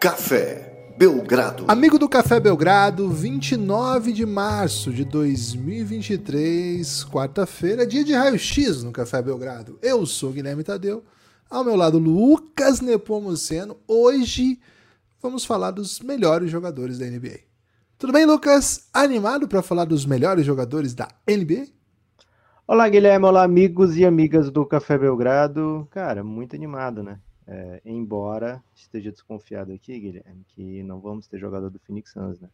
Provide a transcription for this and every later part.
Café Belgrado. Amigo do Café Belgrado, 29 de março de 2023, quarta-feira, dia de raio-x no Café Belgrado. Eu sou Guilherme Tadeu, ao meu lado Lucas Nepomuceno. Hoje vamos falar dos melhores jogadores da NBA. Tudo bem, Lucas? Animado para falar dos melhores jogadores da NBA? Olá, Guilherme. Olá, amigos e amigas do Café Belgrado. Cara, muito animado, né? É, embora esteja desconfiado aqui, Guilherme, que não vamos ter jogador do Phoenix Suns, né?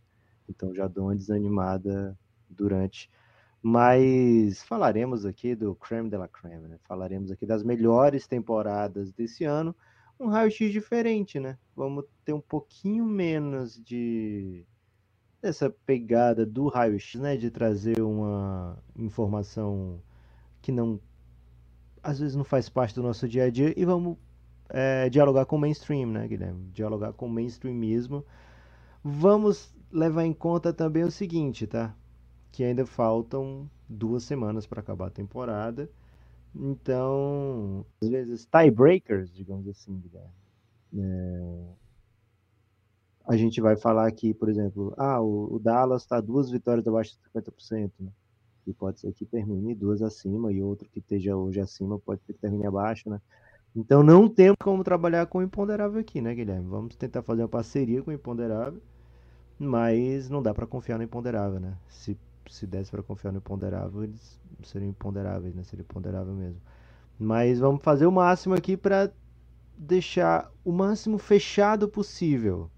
Então já dou uma desanimada durante. Mas falaremos aqui do creme de la creme, né? Falaremos aqui das melhores temporadas desse ano. Um raio-x diferente, né? Vamos ter um pouquinho menos de dessa pegada do raio-x, né? De trazer uma informação que não às vezes não faz parte do nosso dia a dia e vamos é, dialogar com o mainstream, né, Guilherme? Dialogar com o mainstreamismo. Vamos levar em conta também o seguinte, tá? Que ainda faltam duas semanas para acabar a temporada. Então, às vezes, tiebreakers, digamos assim, Guilherme. É... A gente vai falar aqui, por exemplo, ah, o, Dallas está duas vitórias abaixo de 50%, né? E pode ser que termine duas acima, e outro que esteja hoje acima pode ser que termine abaixo, né? Então não temos como trabalhar com o imponderável aqui, né, Guilherme? Vamos tentar fazer uma parceria com o imponderável, mas não dá para confiar no imponderável, né? Se, se desse para confiar no imponderável, eles seriam imponderáveis, né? Seria imponderável mesmo. Mas vamos fazer o máximo aqui para deixar o máximo fechado possível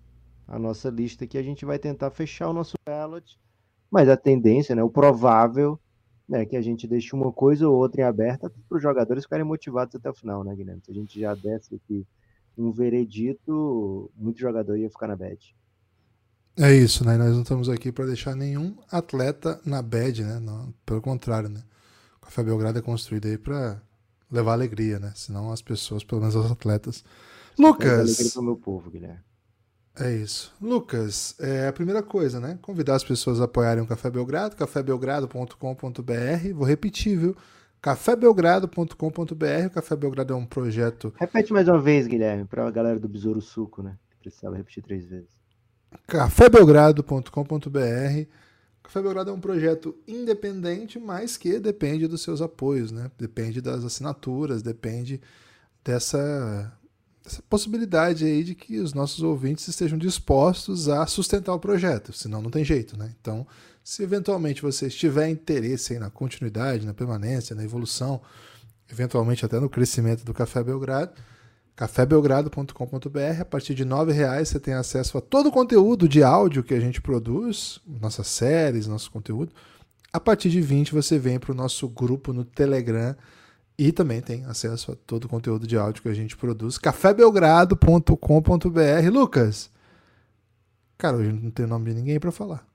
a nossa lista aqui. A gente vai tentar fechar o nosso ballot, mas a tendência, né, o provável né, que a gente deixe uma coisa ou outra em aberta para os jogadores ficarem motivados até o final, né, Guilherme? Se a gente já desse aqui um veredito, muito jogador ia ficar na bad. É isso, né? Nós não estamos aqui para deixar nenhum atleta na bad, né? Não, pelo contrário, né? O Café Belgrado é construído aí para levar alegria, né? Senão as pessoas, pelo menos os atletas. Lucas. Alegria meu povo, Guilherme. É isso. Lucas, é a primeira coisa, né? Convidar as pessoas a apoiarem o Café Belgrado, cafébelgrado.com.br. Vou repetir, viu? cafébelgrado.com.br. O Café Belgrado é um projeto. Repete mais uma vez, Guilherme, para a galera do Besouro Suco, né? Precisava repetir três vezes. cafébelgrado.com.br. Café Belgrado é um projeto independente, mas que depende dos seus apoios, né? Depende das assinaturas, depende dessa essa possibilidade aí de que os nossos ouvintes estejam dispostos a sustentar o projeto, senão não tem jeito, né? Então, se eventualmente você tiver interesse na continuidade, na permanência, na evolução, eventualmente até no crescimento do Café Belgrado, cafébelgrado.com.br, a partir de R$ reais você tem acesso a todo o conteúdo de áudio que a gente produz, nossas séries, nosso conteúdo. A partir de 20 você vem para o nosso grupo no Telegram, e também tem acesso a todo o conteúdo de áudio que a gente produz. cafébelgrado.com.br. Lucas, cara, hoje não tem nome de ninguém para falar.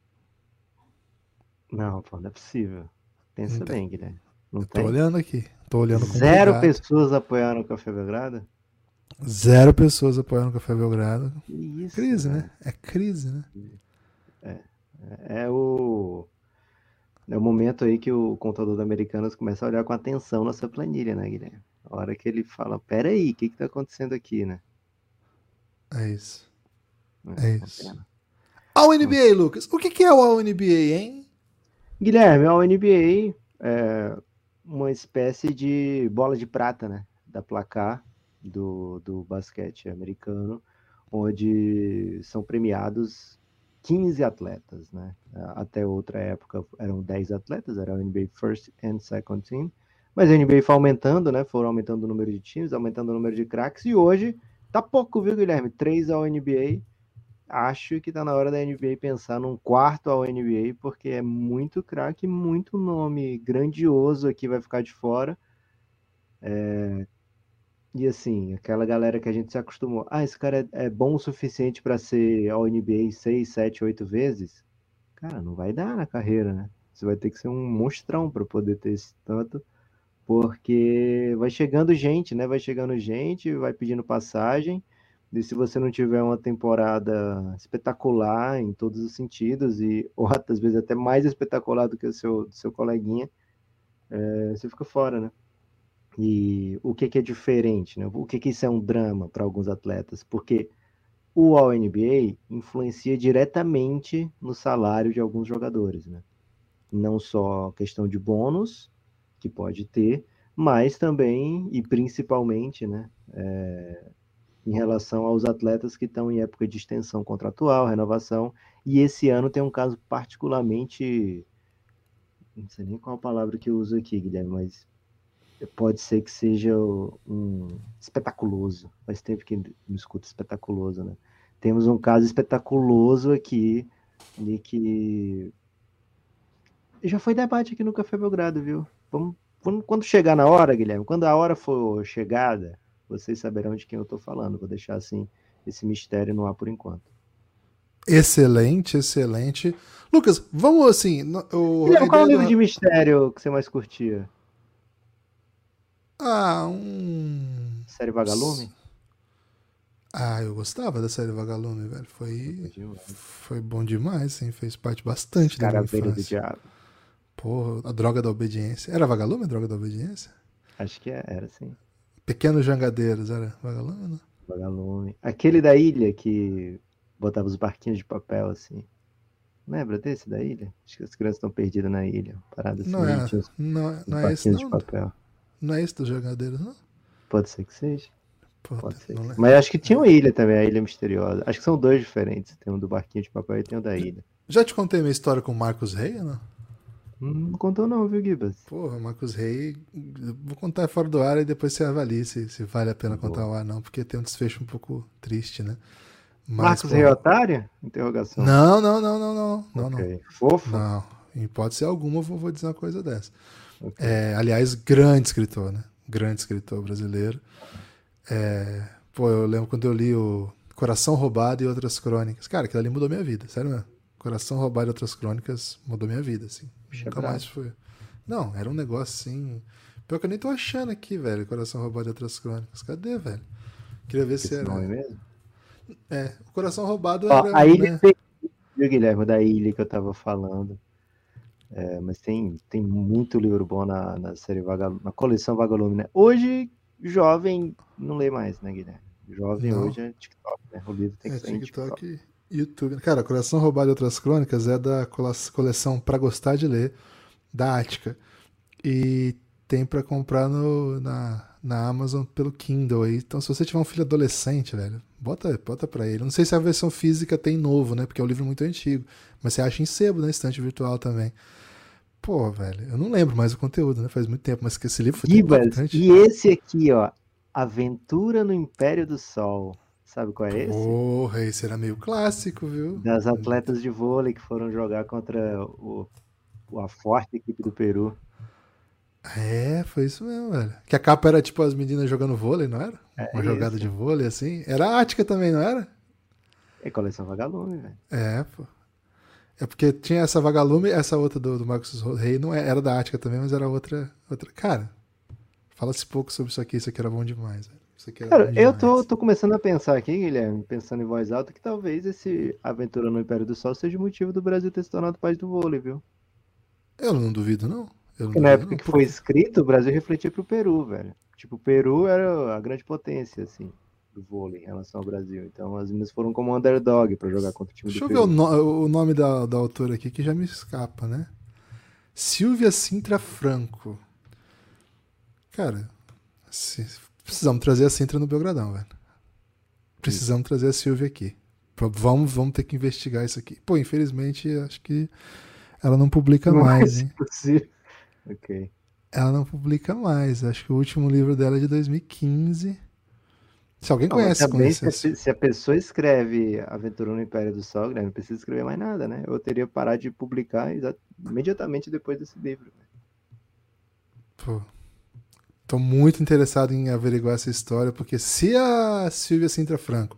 Não, pô, não é possível. Pensa não bem, Guilherme. Não Eu tô tem. olhando aqui. Tô olhando Zero pessoas apoiaram o Café Belgrado? Zero pessoas apoiaram o Café Belgrado. Isso, crise, né? É crise, né? É, é o é o momento aí que o contador da Americanas começa a olhar com atenção nessa planilha, né, Guilherme? A hora que ele fala, peraí, o que que tá acontecendo aqui, né? É isso. É, é isso. A NBA, Lucas. O que que é o NBA, hein? Guilherme, a NBA é uma espécie de bola de prata, né? Da placar do, do basquete americano, onde são premiados 15 atletas, né? Até outra época eram 10 atletas, era o NBA First and Second Team, mas a NBA foi aumentando, né? Foram aumentando o número de times, aumentando o número de craques, e hoje tá pouco, viu, Guilherme? Três ao NBA. Acho que tá na hora da NBA pensar num quarto ao NBA, porque é muito craque, muito nome grandioso aqui vai ficar de fora. É, e assim, aquela galera que a gente se acostumou, ah, esse cara é, é bom o suficiente para ser ao NBA 6, 7, 8 vezes. Cara, não vai dar na carreira, né? Você vai ter que ser um monstrão para poder ter esse tanto, porque vai chegando gente, né? Vai chegando gente, vai pedindo passagem. E se você não tiver uma temporada espetacular em todos os sentidos, e ou às vezes até mais espetacular do que o seu, seu coleguinha, é, você fica fora, né? E o que, que é diferente, né? O que, que isso é um drama para alguns atletas? Porque o All-NBA influencia diretamente no salário de alguns jogadores, né? Não só questão de bônus, que pode ter, mas também e principalmente, né, é, em relação aos atletas que estão em época de extensão contratual, renovação, e esse ano tem um caso particularmente, não sei nem qual a palavra que eu uso aqui, Guilherme, mas pode ser que seja um espetaculoso. Faz tempo que não escuto espetaculoso, né? Temos um caso espetaculoso aqui, de que já foi debate aqui no Café Belgrado, viu? Vamos, quando chegar na hora, Guilherme, quando a hora for chegada, vocês saberão de quem eu estou falando. Vou deixar assim esse mistério no ar por enquanto. Excelente, excelente. Lucas, vamos assim. O, Guilherme, qual é o livro de mistério que você mais curtia? Ah, um. Série Vagalume? Ah, eu gostava da série Vagalume, velho. Foi, foi bom demais, sim. Fez parte bastante da minha infância. do diabo. Porra, a droga da obediência. Era Vagalume a droga da obediência? Acho que é, era, sim. Pequenos Jangadeiros, era Vagalume, não? Vagalume. Aquele da ilha que botava os barquinhos de papel, assim. Lembra desse da ilha? Acho que as crianças estão perdidas na ilha. Parada assim. Não é, não, é, não é esse, não. de papel. Não é esse dos Jangadeiros, não? Pode ser que seja. Pode ser. Mas acho que tinha uma ilha também, a Ilha Misteriosa. Acho que são dois diferentes. Tem um do barquinho de papel e tem o um da ilha. Já te contei minha história com o Marcos Rey, não? Não contou não, viu, Gibas? Porra, Marcos Rey, vou contar fora do ar e depois você avalie se, se vale a pena contar o ar não, porque tem um desfecho um pouco triste, né? Mas, Marcos Rey otário? Interrogação. Não, não, não, não, não. não, okay. não. Fofo? Não, em hipótese alguma eu vou dizer uma coisa dessa. Okay. É, aliás, grande escritor, né? Grande escritor brasileiro. É, pô, eu lembro quando eu li o Coração Roubado e Outras Crônicas. Cara, aquilo ali mudou minha vida, sério mesmo. Coração Roubado e Outras Crônicas mudou minha vida, assim. Bicho Nunca mais foi. Não, era um negócio assim. Pior que eu nem tô achando aqui, velho. Coração Roubado e Outras Crônicas. Cadê, velho? Queria ver Esse se era. Nome mesmo? É, o Coração Roubado Ó, era. A ilha né? Viu, Guilherme, da ilha que eu tava falando. É, mas tem, tem muito livro bom na, na série Vagalume, na coleção Vagalume, né? Hoje, jovem não lê mais, né, Guilherme? Jovem não. hoje é TikTok, né? O livro tem que é, ser TikTok, TikTok. YouTube. Cara, Coração Roubado e Outras Crônicas é da coleção Pra Gostar de Ler, da Ática. E tem para comprar no, na, na Amazon pelo Kindle aí. Então, se você tiver um filho adolescente, velho, bota, bota pra ele. Não sei se a versão física tem novo, né? Porque é um livro muito antigo. Mas você acha em sebo na estante virtual também. Pô, velho, eu não lembro mais o conteúdo, né? Faz muito tempo, mas que esse livro foi importante. E esse aqui, ó, Aventura no Império do Sol. Sabe qual é esse? Porra, esse era meio clássico, viu? Das atletas de vôlei que foram jogar contra o, a forte equipe do Peru. É, foi isso mesmo, velho. Que a capa era tipo as meninas jogando vôlei, não era? É Uma isso. jogada de vôlei, assim. Era a Ática também, não era? É coleção vagalume, velho. É, pô. É porque tinha essa vagalume, essa outra do, do Marcos Rei, não é, era da Ática também, mas era outra, outra. Cara, fala-se pouco sobre isso aqui, isso aqui era bom demais, velho. Cara, eu tô, tô começando a pensar aqui, Guilherme, pensando em voz alta, que talvez esse Aventura no Império do Sol seja o motivo do Brasil ter se tornado país do vôlei, viu? Eu não duvido, não. Eu não na época não, que foi escrito, o Brasil refletia pro Peru, velho. Tipo, o Peru era a grande potência, assim, do vôlei em relação ao Brasil. Então as meninas foram como underdog para jogar contra o time Deixa do. Deixa eu ver o, no, o nome da, da autora aqui que já me escapa, né? Silvia Sintra Franco. Cara, se Precisamos trazer a Sintra no Belgradão, velho. Precisamos Sim. trazer a Silvia aqui. Vamos, vamos ter que investigar isso aqui. Pô, infelizmente, acho que ela não publica não mais, hein? Possível. Ok. Ela não publica mais. Acho que o último livro dela é de 2015. Se alguém não, conhece, conhece se, a, se a pessoa escreve Aventura no Império do Sol, não precisa escrever mais nada, né? Eu teria parado de publicar imediatamente depois desse livro. Pô, Tô muito interessado em averiguar essa história, porque se a Silvia Sintra Franco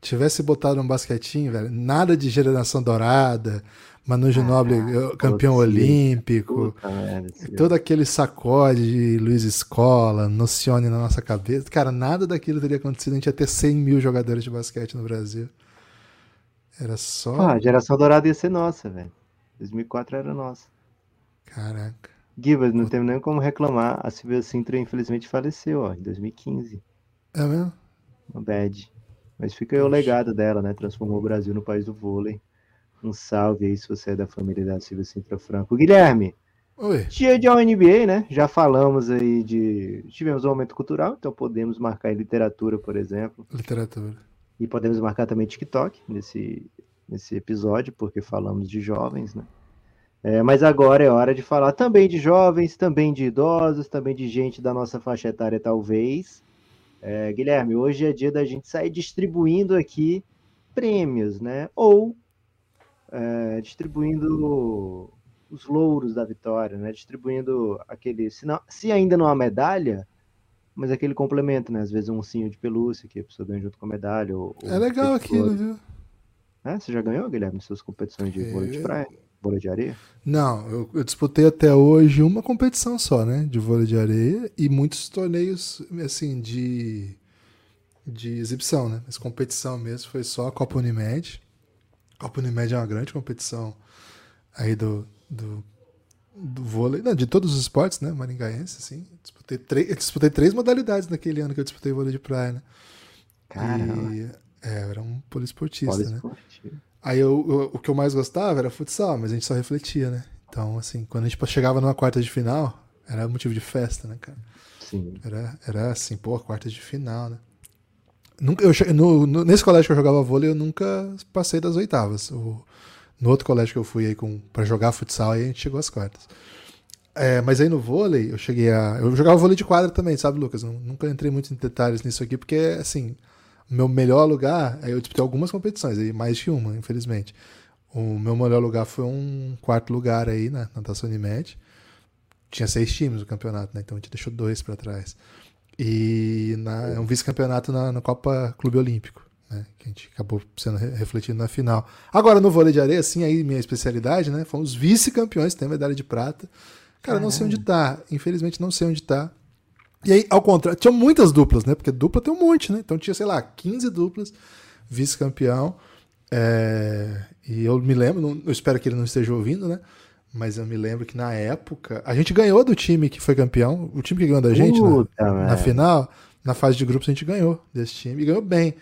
tivesse botado um basquetinho, velho, nada de geração dourada, Manu Ginóbili ah, campeão olímpico, puta, todo aquele sacode de Luiz Escola, Nocione na nossa cabeça. Cara, nada daquilo teria acontecido. A gente ia ter 100 mil jogadores de basquete no Brasil. Era só. Ah, a geração dourada ia ser nossa, velho. 2004 era nossa. Caraca. Gibas, não tem nem como reclamar. A Silvia Sintra, infelizmente, faleceu, ó, em 2015. É mesmo? Uma bad. Mas fica aí o legado dela, né? Transformou o Brasil no país do vôlei. Um salve aí se você é da família da Silvia Sintra Franco. Guilherme, Oi. dia de NBA, né? Já falamos aí de. Tivemos um aumento cultural, então podemos marcar em literatura, por exemplo. Literatura. E podemos marcar também TikTok nesse, nesse episódio, porque falamos de jovens, né? É, mas agora é hora de falar também de jovens, também de idosos, também de gente da nossa faixa etária, talvez. É, Guilherme, hoje é dia da gente sair distribuindo aqui prêmios, né? Ou é, distribuindo os louros da vitória, né? Distribuindo aquele, se, não, se ainda não há medalha, mas aquele complemento, né? Às vezes um ursinho de pelúcia que a pessoa ganha junto com a medalha. Ou, é legal aquilo, viu? É, você já ganhou, Guilherme, suas competições de vôlei de praia? Vôlei de areia? Não, eu, eu, disputei até hoje uma competição só, né? De vôlei de areia e muitos torneios, assim, de, de exibição, né? Mas competição mesmo foi só a Copa Unimed. Copa Unimed é uma grande competição aí do, do, do vôlei, não, de todos os esportes, né? Maringaense, assim. Disputei, três, disputei três modalidades naquele ano que eu disputei vôlei de praia, né? Caramba. E, é, eu era um poliesportista, né? Aí eu, eu, o que eu mais gostava era futsal, mas a gente só refletia, né? Então, assim, quando a gente chegava numa quarta de final, era motivo de festa, né, cara? Sim. Era, era assim, pô, quarta de final, né? Nunca, eu, no, no, nesse colégio que eu jogava vôlei, eu nunca passei das oitavas. O, no outro colégio que eu fui aí pra jogar futsal, aí a gente chegou às quartas. É, mas aí no vôlei, eu cheguei a. Eu jogava vôlei de quadra também, sabe, Lucas? Eu nunca entrei muito em detalhes nisso aqui, porque, assim, meu melhor lugar, eu disputei algumas competições, aí mais de uma, infelizmente. O meu melhor lugar foi um quarto lugar aí na natação Unimed. Tinha seis times no campeonato, né? Então a gente deixou dois para trás. E na, um vice-campeonato na, na, Copa Clube Olímpico, né? Que a gente acabou sendo re refletido na final. Agora no vôlei de areia, sim, aí minha especialidade, né? Fomos vice-campeões, tem medalha de prata. Cara, não sei onde tá. Infelizmente não sei onde tá. E aí, ao contrário, tinha muitas duplas, né? Porque dupla tem um monte, né? Então tinha, sei lá, 15 duplas, vice-campeão. É... E eu me lembro, não, eu espero que ele não esteja ouvindo, né? Mas eu me lembro que na época. A gente ganhou do time que foi campeão, o time que ganhou da gente na, na, final, na fase de grupos, a gente ganhou desse time e ganhou bem.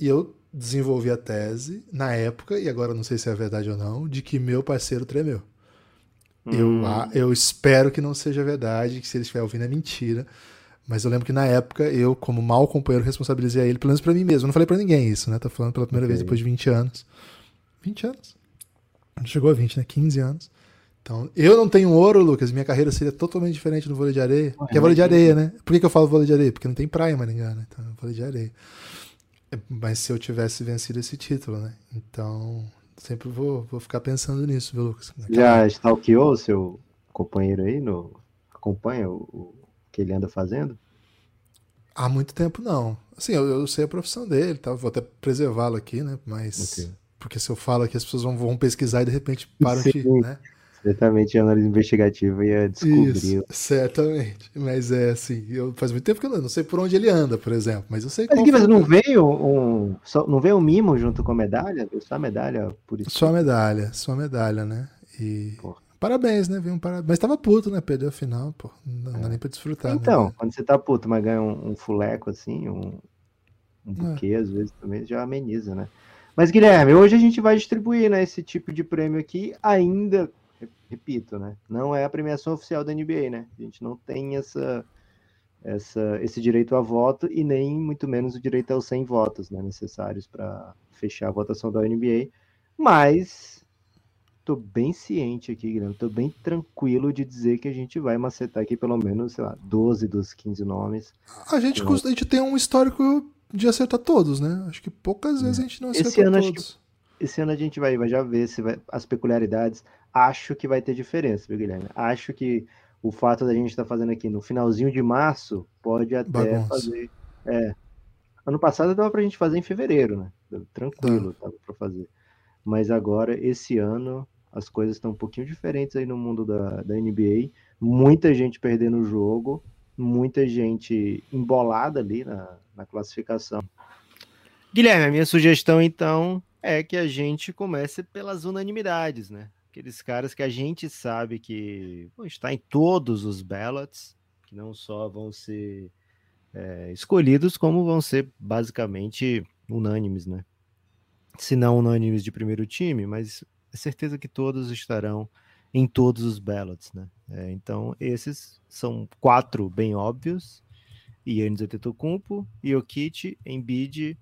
E eu desenvolvi a tese na época, e agora não sei se é verdade ou não, de que meu parceiro tremeu. Hum. Eu, eu espero que não seja verdade, que se ele estiver ouvindo é mentira. Mas eu lembro que na época eu, como mau companheiro, responsabilizei a ele, pelo menos pra mim mesmo. Eu não falei para ninguém isso, né? Tô falando pela primeira okay. vez depois de 20 anos. 20 anos? Chegou a 20, né? 15 anos. Então, eu não tenho ouro, Lucas. Minha carreira seria totalmente diferente no vôlei de areia. que é vôlei de areia, né? Por que, que eu falo vôlei de areia? Porque não tem praia em Maringá, né? Então, vôlei de areia. Mas se eu tivesse vencido esse título, né? Então, sempre vou, vou ficar pensando nisso, viu, Lucas? Já stalkeou o seu companheiro aí? No... Acompanha o, o que ele anda fazendo? Há muito tempo não. Assim, eu, eu sei a profissão dele, tá? vou até preservá-lo aqui, né? Mas. Okay. Porque se eu falo aqui, as pessoas vão, vão pesquisar e de repente param Sim. de. Né? Certamente a análise investigativa ia descobrir. Isso, certamente. Mas é assim, eu, faz muito tempo que eu não, não sei por onde ele anda, por exemplo. Mas eu sei Mas que, mas não veio um. Só, não veio um mimo junto com a medalha? Só a medalha por isso. Só a medalha, só a medalha, né? E. Porra. Parabéns, né? Viu um parabéns. Mas tava puto, né? Perdeu a final, pô. Não é. dá nem pra desfrutar. Então, né? quando você tá puto, mas ganha um, um fuleco assim, um, um é. buquê, é. às vezes também já ameniza, né? Mas, Guilherme, hoje a gente vai distribuir né, esse tipo de prêmio aqui, ainda repito, né? Não é a premiação oficial da NBA, né? A gente não tem essa, essa, esse direito a voto e nem muito menos o direito aos 100 votos né, necessários para fechar a votação da NBA. Mas tô bem ciente aqui, Guilherme, tô bem tranquilo de dizer que a gente vai macetar aqui pelo menos, sei lá, 12 dos 15 nomes. A gente, então, a gente tem um histórico de acertar todos, né? Acho que poucas vezes a gente não acertou esse ano, todos. esse ano a gente vai, vai já ver se vai, as peculiaridades acho que vai ter diferença, viu, Guilherme? Acho que o fato da gente estar tá fazendo aqui no finalzinho de março pode até Bagunça. fazer. É, ano passado dava pra gente fazer em fevereiro, né? Tranquilo, dava pra fazer. Mas agora, esse ano, as coisas estão um pouquinho diferentes aí no mundo da, da NBA. Muita gente perdendo o jogo, muita gente embolada ali na, na classificação. Guilherme, a minha sugestão então é que a gente comece pelas unanimidades, né? Aqueles caras que a gente sabe que vão estar em todos os ballots, que não só vão ser é, escolhidos, como vão ser basicamente unânimes, né? Se não unânimes de primeiro time, mas é certeza que todos estarão em todos os ballots, né? É, então, esses são quatro bem óbvios. Yannis Antetokounmpo, Jokic, Embiid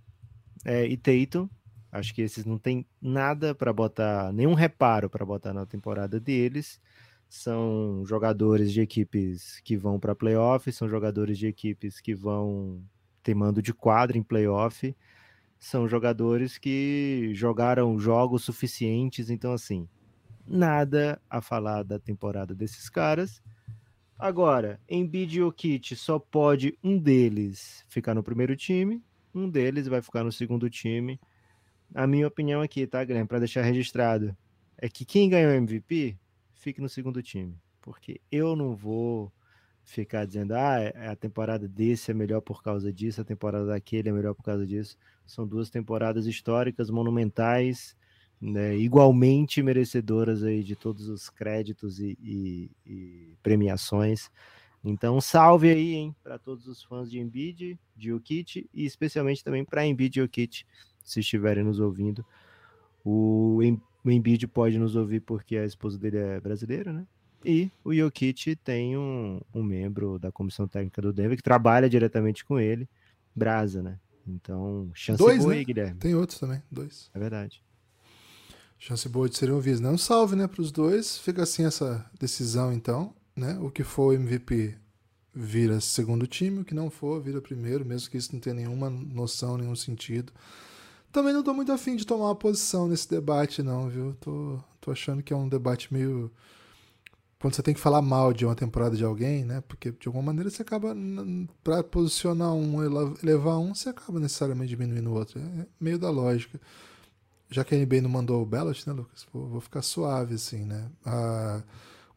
é, e Tatum. Acho que esses não tem nada para botar, nenhum reparo para botar na temporada deles. São jogadores de equipes que vão para playoff, são jogadores de equipes que vão ter mando de quadra em playoff. São jogadores que jogaram jogos suficientes, então assim, nada a falar da temporada desses caras. Agora, Embiid e Jokic só pode um deles ficar no primeiro time, um deles vai ficar no segundo time. A minha opinião aqui, tá, Guilherme, para deixar registrado, é que quem ganhou o MVP fique no segundo time, porque eu não vou ficar dizendo, ah, é, a temporada desse é melhor por causa disso, a temporada daquele é melhor por causa disso. São duas temporadas históricas, monumentais, né, igualmente merecedoras aí de todos os créditos e, e, e premiações. Então, salve aí, hein, para todos os fãs de Embiid, de Jokic e especialmente também para Embiid e Jokic, se estiverem nos ouvindo. O, o Embiid pode nos ouvir porque a esposa dele é brasileira, né? E o Jokic tem um, um membro da comissão técnica do Denver que trabalha diretamente com ele, Brasa, né? Então, chance dois, boa né? aí, Guilherme. Tem outros também, dois. É verdade. Chance boa de serem ouvidos. Não, salve, né, para os dois. Fica assim essa decisão, então. Né? O que for MVP vira segundo time, o que não for vira primeiro, mesmo que isso não tenha nenhuma noção, nenhum sentido. Também não estou muito afim de tomar uma posição nesse debate, não, viu? Tô, tô achando que é um debate meio. Quando você tem que falar mal de uma temporada de alguém, né? Porque de alguma maneira você acaba. Para posicionar um, elevar um, você acaba necessariamente diminuindo o outro. É meio da lógica já que a NBA não mandou o ballot, né, Lucas? Vou, vou ficar suave, assim, né? Ah,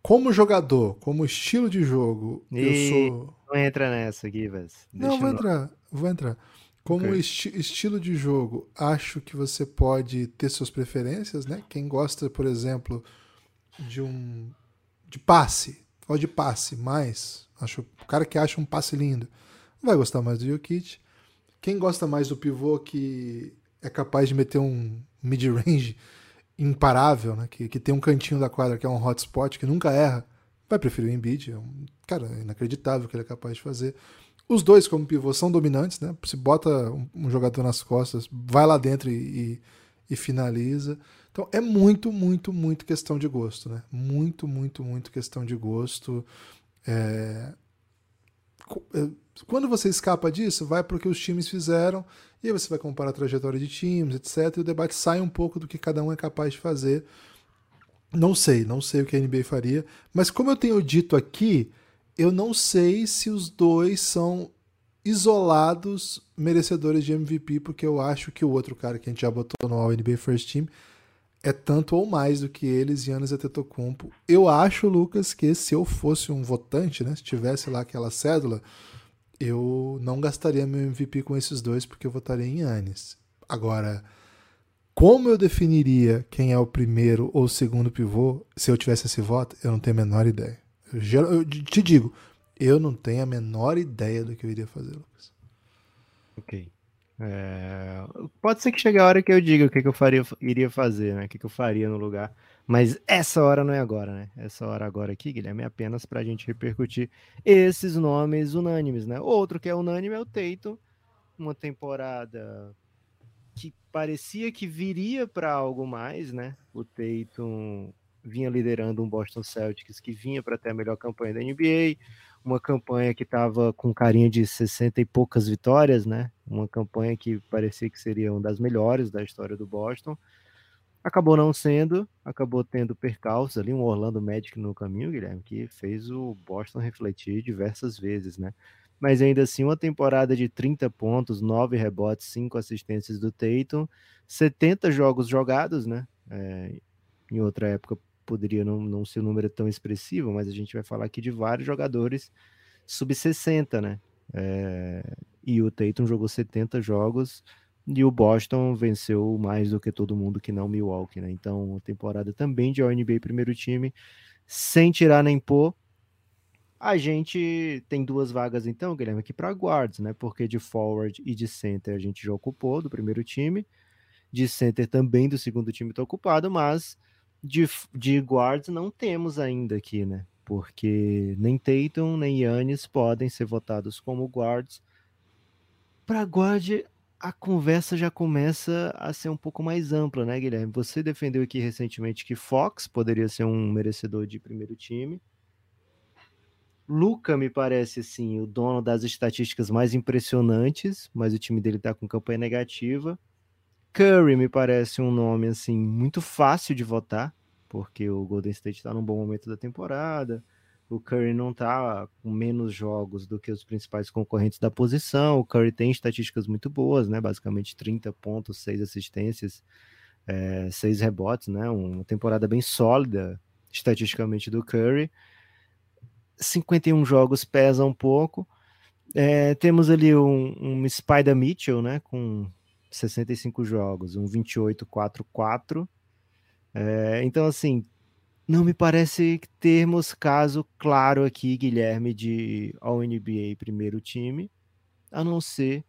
como jogador, como estilo de jogo, e... eu sou. Não entra nessa, Givas. Não, vou entrar, vou entrar. Como okay. esti estilo de jogo, acho que você pode ter suas preferências, né? Quem gosta, por exemplo, de um de passe, ou de passe mais, acho o cara que acha um passe lindo, vai gostar mais do Jokic. Quem gosta mais do pivô que é capaz de meter um mid-range imparável, né? Que, que tem um cantinho da quadra que é um hotspot, que nunca erra, vai preferir o Embiid. É um, cara, é inacreditável o que ele é capaz de fazer. Os dois, como pivô, são dominantes, né? Se bota um, um jogador nas costas, vai lá dentro e, e, e, finaliza. Então é muito, muito, muito questão de gosto, né? Muito, muito, muito questão de gosto. É... é quando você escapa disso, vai para o que os times fizeram e aí você vai comparar a trajetória de times, etc. E o debate sai um pouco do que cada um é capaz de fazer. Não sei, não sei o que a NBA faria. Mas como eu tenho dito aqui, eu não sei se os dois são isolados merecedores de MVP, porque eu acho que o outro cara que a gente já botou no All NBA First Team é tanto ou mais do que eles, Giannis Antetokounmpo. Eu acho, Lucas, que se eu fosse um votante, né, se tivesse lá aquela cédula, eu não gastaria meu MVP com esses dois porque eu votaria em Yannis. Agora, como eu definiria quem é o primeiro ou segundo pivô se eu tivesse esse voto? Eu não tenho a menor ideia. Eu, te digo, eu não tenho a menor ideia do que eu iria fazer, Lucas. Ok. É... Pode ser que chegue a hora que eu diga o que, que eu faria, iria fazer, né? O que, que eu faria no lugar. Mas essa hora não é agora, né? Essa hora agora aqui, Guilherme, é apenas para a gente repercutir esses nomes unânimes, né? Outro que é unânime é o Tatum, uma temporada que parecia que viria para algo mais, né? O Tatum vinha liderando um Boston Celtics que vinha para ter a melhor campanha da NBA, uma campanha que estava com carinha de 60 e poucas vitórias, né? Uma campanha que parecia que seria uma das melhores da história do Boston. Acabou não sendo, acabou tendo percalços ali, um Orlando Magic no caminho, Guilherme, que fez o Boston refletir diversas vezes, né? Mas ainda assim, uma temporada de 30 pontos, 9 rebotes, 5 assistências do Tatum, 70 jogos jogados, né? É, em outra época poderia não, não ser um número tão expressivo, mas a gente vai falar aqui de vários jogadores sub-60, né? É, e o Tatum jogou 70 jogos, e o Boston venceu mais do que todo mundo que não Milwaukee, né? Então, temporada também de ONB primeiro time, sem tirar nem pôr. A gente tem duas vagas então, Guilherme, aqui para guards, né? Porque de forward e de center a gente já ocupou do primeiro time. De center também do segundo time está ocupado, mas de, de guards não temos ainda aqui, né? Porque nem Tatum nem Yannis podem ser votados como guards. Para guard, a conversa já começa a ser um pouco mais ampla, né, Guilherme? Você defendeu aqui recentemente que Fox poderia ser um merecedor de primeiro time. Luca me parece assim o dono das estatísticas mais impressionantes, mas o time dele está com campanha negativa. Curry me parece um nome assim muito fácil de votar, porque o Golden State está num bom momento da temporada. O Curry não está com menos jogos do que os principais concorrentes da posição. O Curry tem estatísticas muito boas, né? Basicamente 30 pontos, 6 assistências, é, 6 rebotes, né? Uma temporada bem sólida estatisticamente do Curry. 51 jogos pesa um pouco. É, temos ali um, um Spider Mitchell, né? Com 65 jogos, um 28-4-4. É, então, assim, não me parece termos caso claro aqui, Guilherme, de All-NBA primeiro time, a não ser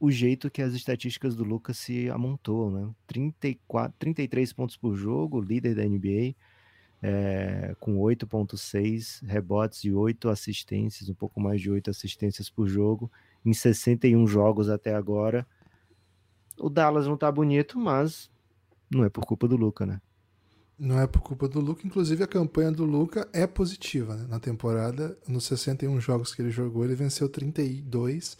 o jeito que as estatísticas do Lucas se amontou, né? 34, 33 pontos por jogo, líder da NBA, é, com 8.6 rebotes e 8 assistências, um pouco mais de 8 assistências por jogo, em 61 jogos até agora. O Dallas não tá bonito, mas não é por culpa do Luca, né? Não é por culpa do Luca, inclusive a campanha do Luca é positiva né? na temporada. Nos 61 jogos que ele jogou, ele venceu 32,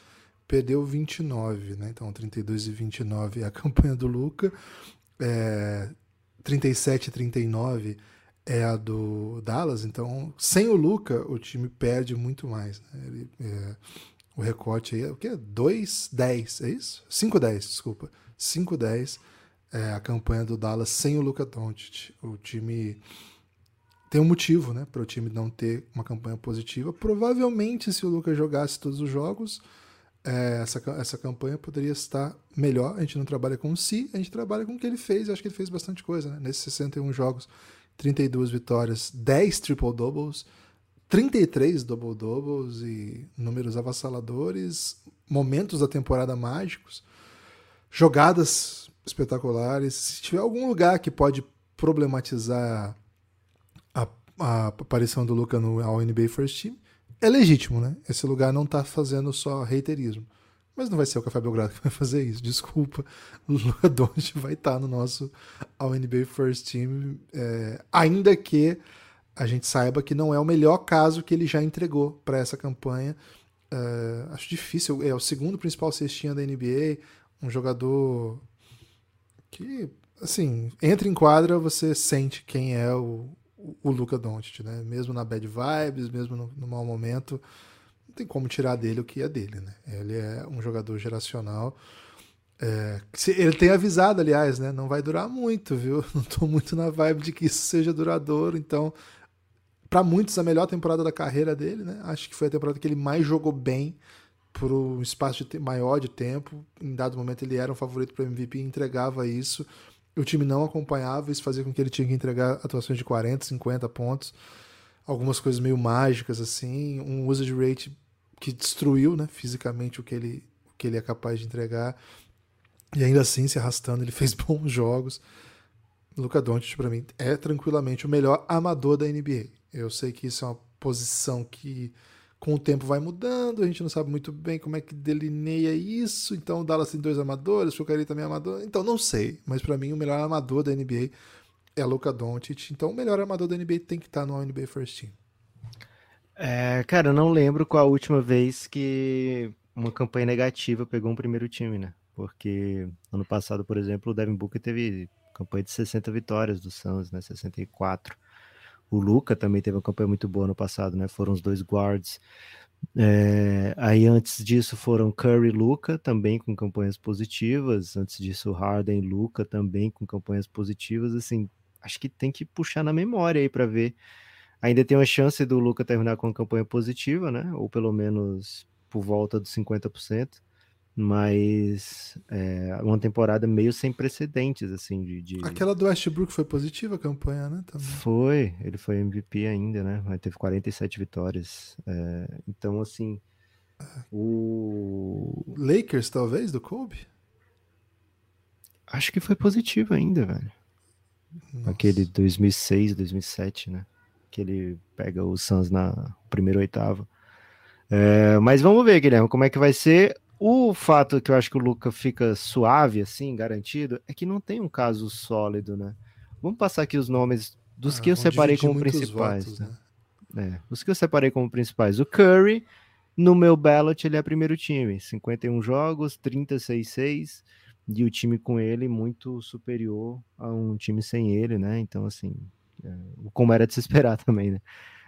perdeu 29, né? Então 32 e 29 é a campanha do Luca. É, 37 e 39 é a do Dallas, então sem o Luca o time perde muito mais. Né? Ele, é, o recorte aí é o que? 2-10, é isso? 5-10, desculpa. 5-10 é, a campanha do Dallas sem o Luca Doncic. O time tem um motivo, né, para o time não ter uma campanha positiva. Provavelmente, se o Luca jogasse todos os jogos, é, essa, essa campanha poderia estar melhor. A gente não trabalha com si, a gente trabalha com o que ele fez. Eu acho que ele fez bastante coisa, né? Nesses 61 jogos, 32 vitórias, 10 triple-doubles, 33 double-doubles e números avassaladores, momentos da temporada mágicos, jogadas espetaculares. Se tiver algum lugar que pode problematizar a, a aparição do Luca no All NBA First Team, é legítimo, né? Esse lugar não tá fazendo só reiterismo. Mas não vai ser o Café Belgrado que vai fazer isso. Desculpa. O Luca Doncic vai estar tá no nosso All NBA First Team, é, ainda que a gente saiba que não é o melhor caso que ele já entregou para essa campanha. É, acho difícil. É o segundo principal cestinha da NBA, um jogador que, assim, entra em quadra, você sente quem é o, o Luca Doncic, né? Mesmo na bad vibes, mesmo no, no mau momento, não tem como tirar dele o que é dele, né? Ele é um jogador geracional. É, ele tem avisado, aliás, né? Não vai durar muito, viu? Não estou muito na vibe de que isso seja duradouro, então para muitos a melhor temporada da carreira dele, né? Acho que foi a temporada que ele mais jogou bem por um espaço de maior de tempo. Em dado momento ele era um favorito para MVP e entregava isso. O time não acompanhava, isso fazia com que ele tinha que entregar atuações de 40, 50 pontos. Algumas coisas meio mágicas assim, um usage rate que destruiu, né, fisicamente o que ele o que ele é capaz de entregar. E ainda assim, se arrastando, ele fez bons jogos. Luca Doncic para mim é tranquilamente o melhor amador da NBA. Eu sei que isso é uma posição que com o tempo vai mudando, a gente não sabe muito bem como é que delineia isso. Então o Dallas tem dois amadores, o Curry também é amador. Então não sei, mas para mim o melhor amador da NBA é Luca Doncic. Então o melhor amador da NBA tem que estar no NBA First Team. É, cara, eu não lembro qual a última vez que uma campanha negativa pegou um primeiro time, né? Porque ano passado, por exemplo, o Devin Booker teve campanha de 60 vitórias do Suns, né? 64. O Luca também teve uma campanha muito boa no passado, né? Foram os dois guards. É, aí antes disso foram Curry e Luca, também com campanhas positivas. Antes disso, Harden e Luca também com campanhas positivas. Assim, acho que tem que puxar na memória aí para ver. Ainda tem uma chance do Luca terminar com uma campanha positiva, né? Ou pelo menos por volta dos 50%. Mas é uma temporada meio sem precedentes, assim, de, de... Aquela do Westbrook foi positiva a campanha, né? Também. Foi, ele foi MVP ainda, né? Mas teve 47 vitórias. É, então, assim, o... Lakers, talvez, do Kobe? Acho que foi positivo ainda, velho. Nossa. Aquele 2006, 2007, né? Que ele pega o Suns na primeira oitava. É, mas vamos ver, Guilherme, como é que vai ser. O fato que eu acho que o Luca fica suave, assim, garantido, é que não tem um caso sólido, né? Vamos passar aqui os nomes dos ah, que eu separei como principais. Votos, né? né? É, os que eu separei como principais. O Curry, no meu ballot, ele é primeiro time. 51 jogos, 36-6. E o time com ele muito superior a um time sem ele, né? Então, assim, é, como era de se esperar também, né?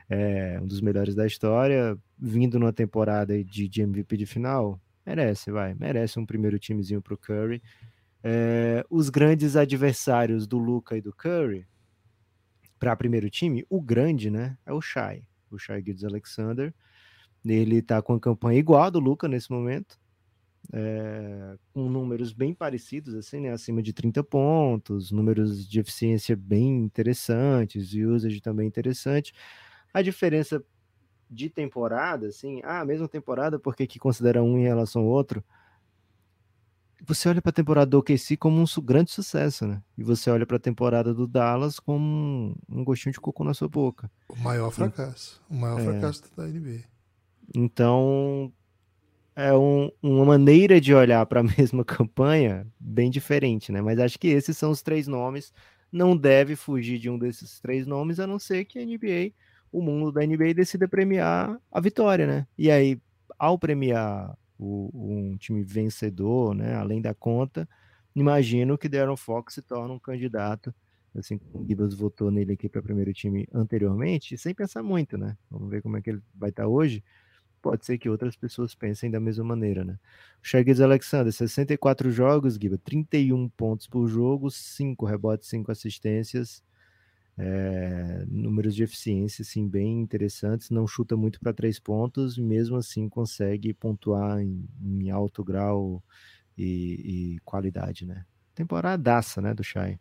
É um dos melhores da história, vindo numa temporada de, de MVP de final, merece, vai, merece um primeiro timezinho pro Curry. É, os grandes adversários do Luca e do Curry para primeiro time, o grande, né, é o Shai, o Shai Gildes Alexander. Ele tá com a campanha igual a do Luca nesse momento, é, com números bem parecidos, assim, né, acima de 30 pontos, números de eficiência bem interessantes, usage também interessante. A diferença de temporada, assim, ah, mesma temporada, porque que considera um em relação ao outro? Você olha para a temporada do OKC como um grande sucesso, né? E você olha para a temporada do Dallas como um, um, gostinho de cocô na sua boca. O maior fracasso. O maior é. fracasso da NBA. Então, é um, uma maneira de olhar para a mesma campanha bem diferente, né? Mas acho que esses são os três nomes. Não deve fugir de um desses três nomes, a não ser que a NBA o mundo da NBA decida premiar a vitória, né? E aí, ao premiar o, um time vencedor, né, além da conta, imagino que Darren Fox se torna um candidato, assim como o Gibas votou nele aqui para primeiro time anteriormente, sem pensar muito, né? Vamos ver como é que ele vai estar tá hoje. Pode ser que outras pessoas pensem da mesma maneira, né? Shagiz Alexander, 64 jogos, Giba, 31 pontos por jogo, 5 rebotes, 5 assistências, é, números de eficiência assim, bem interessantes, não chuta muito para três pontos, mesmo assim consegue pontuar em, em alto grau e, e, qualidade, né? Temporadaça, né, do Shai.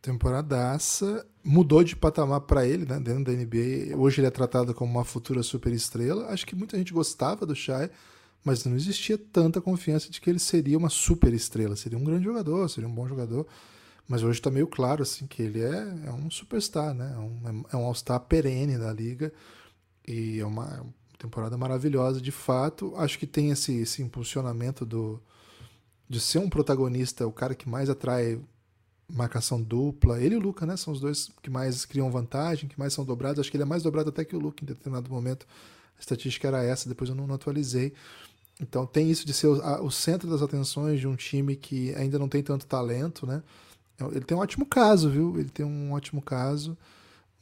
Temporadaça, mudou de patamar para ele, né, dentro da NBA. Hoje ele é tratado como uma futura superestrela. Acho que muita gente gostava do Shai, mas não existia tanta confiança de que ele seria uma superestrela, seria um grande jogador, seria um bom jogador. Mas hoje está meio claro assim que ele é, é um superstar, né? É um, é um all-star perene da liga e é uma temporada maravilhosa de fato. Acho que tem esse, esse impulsionamento do de ser um protagonista, o cara que mais atrai marcação dupla. Ele e o Luca, né? São os dois que mais criam vantagem, que mais são dobrados. Acho que ele é mais dobrado até que o Luca em determinado momento. A estatística era essa, depois eu não, não atualizei. Então tem isso de ser o, a, o centro das atenções de um time que ainda não tem tanto talento, né? Ele tem um ótimo caso, viu? Ele tem um ótimo caso.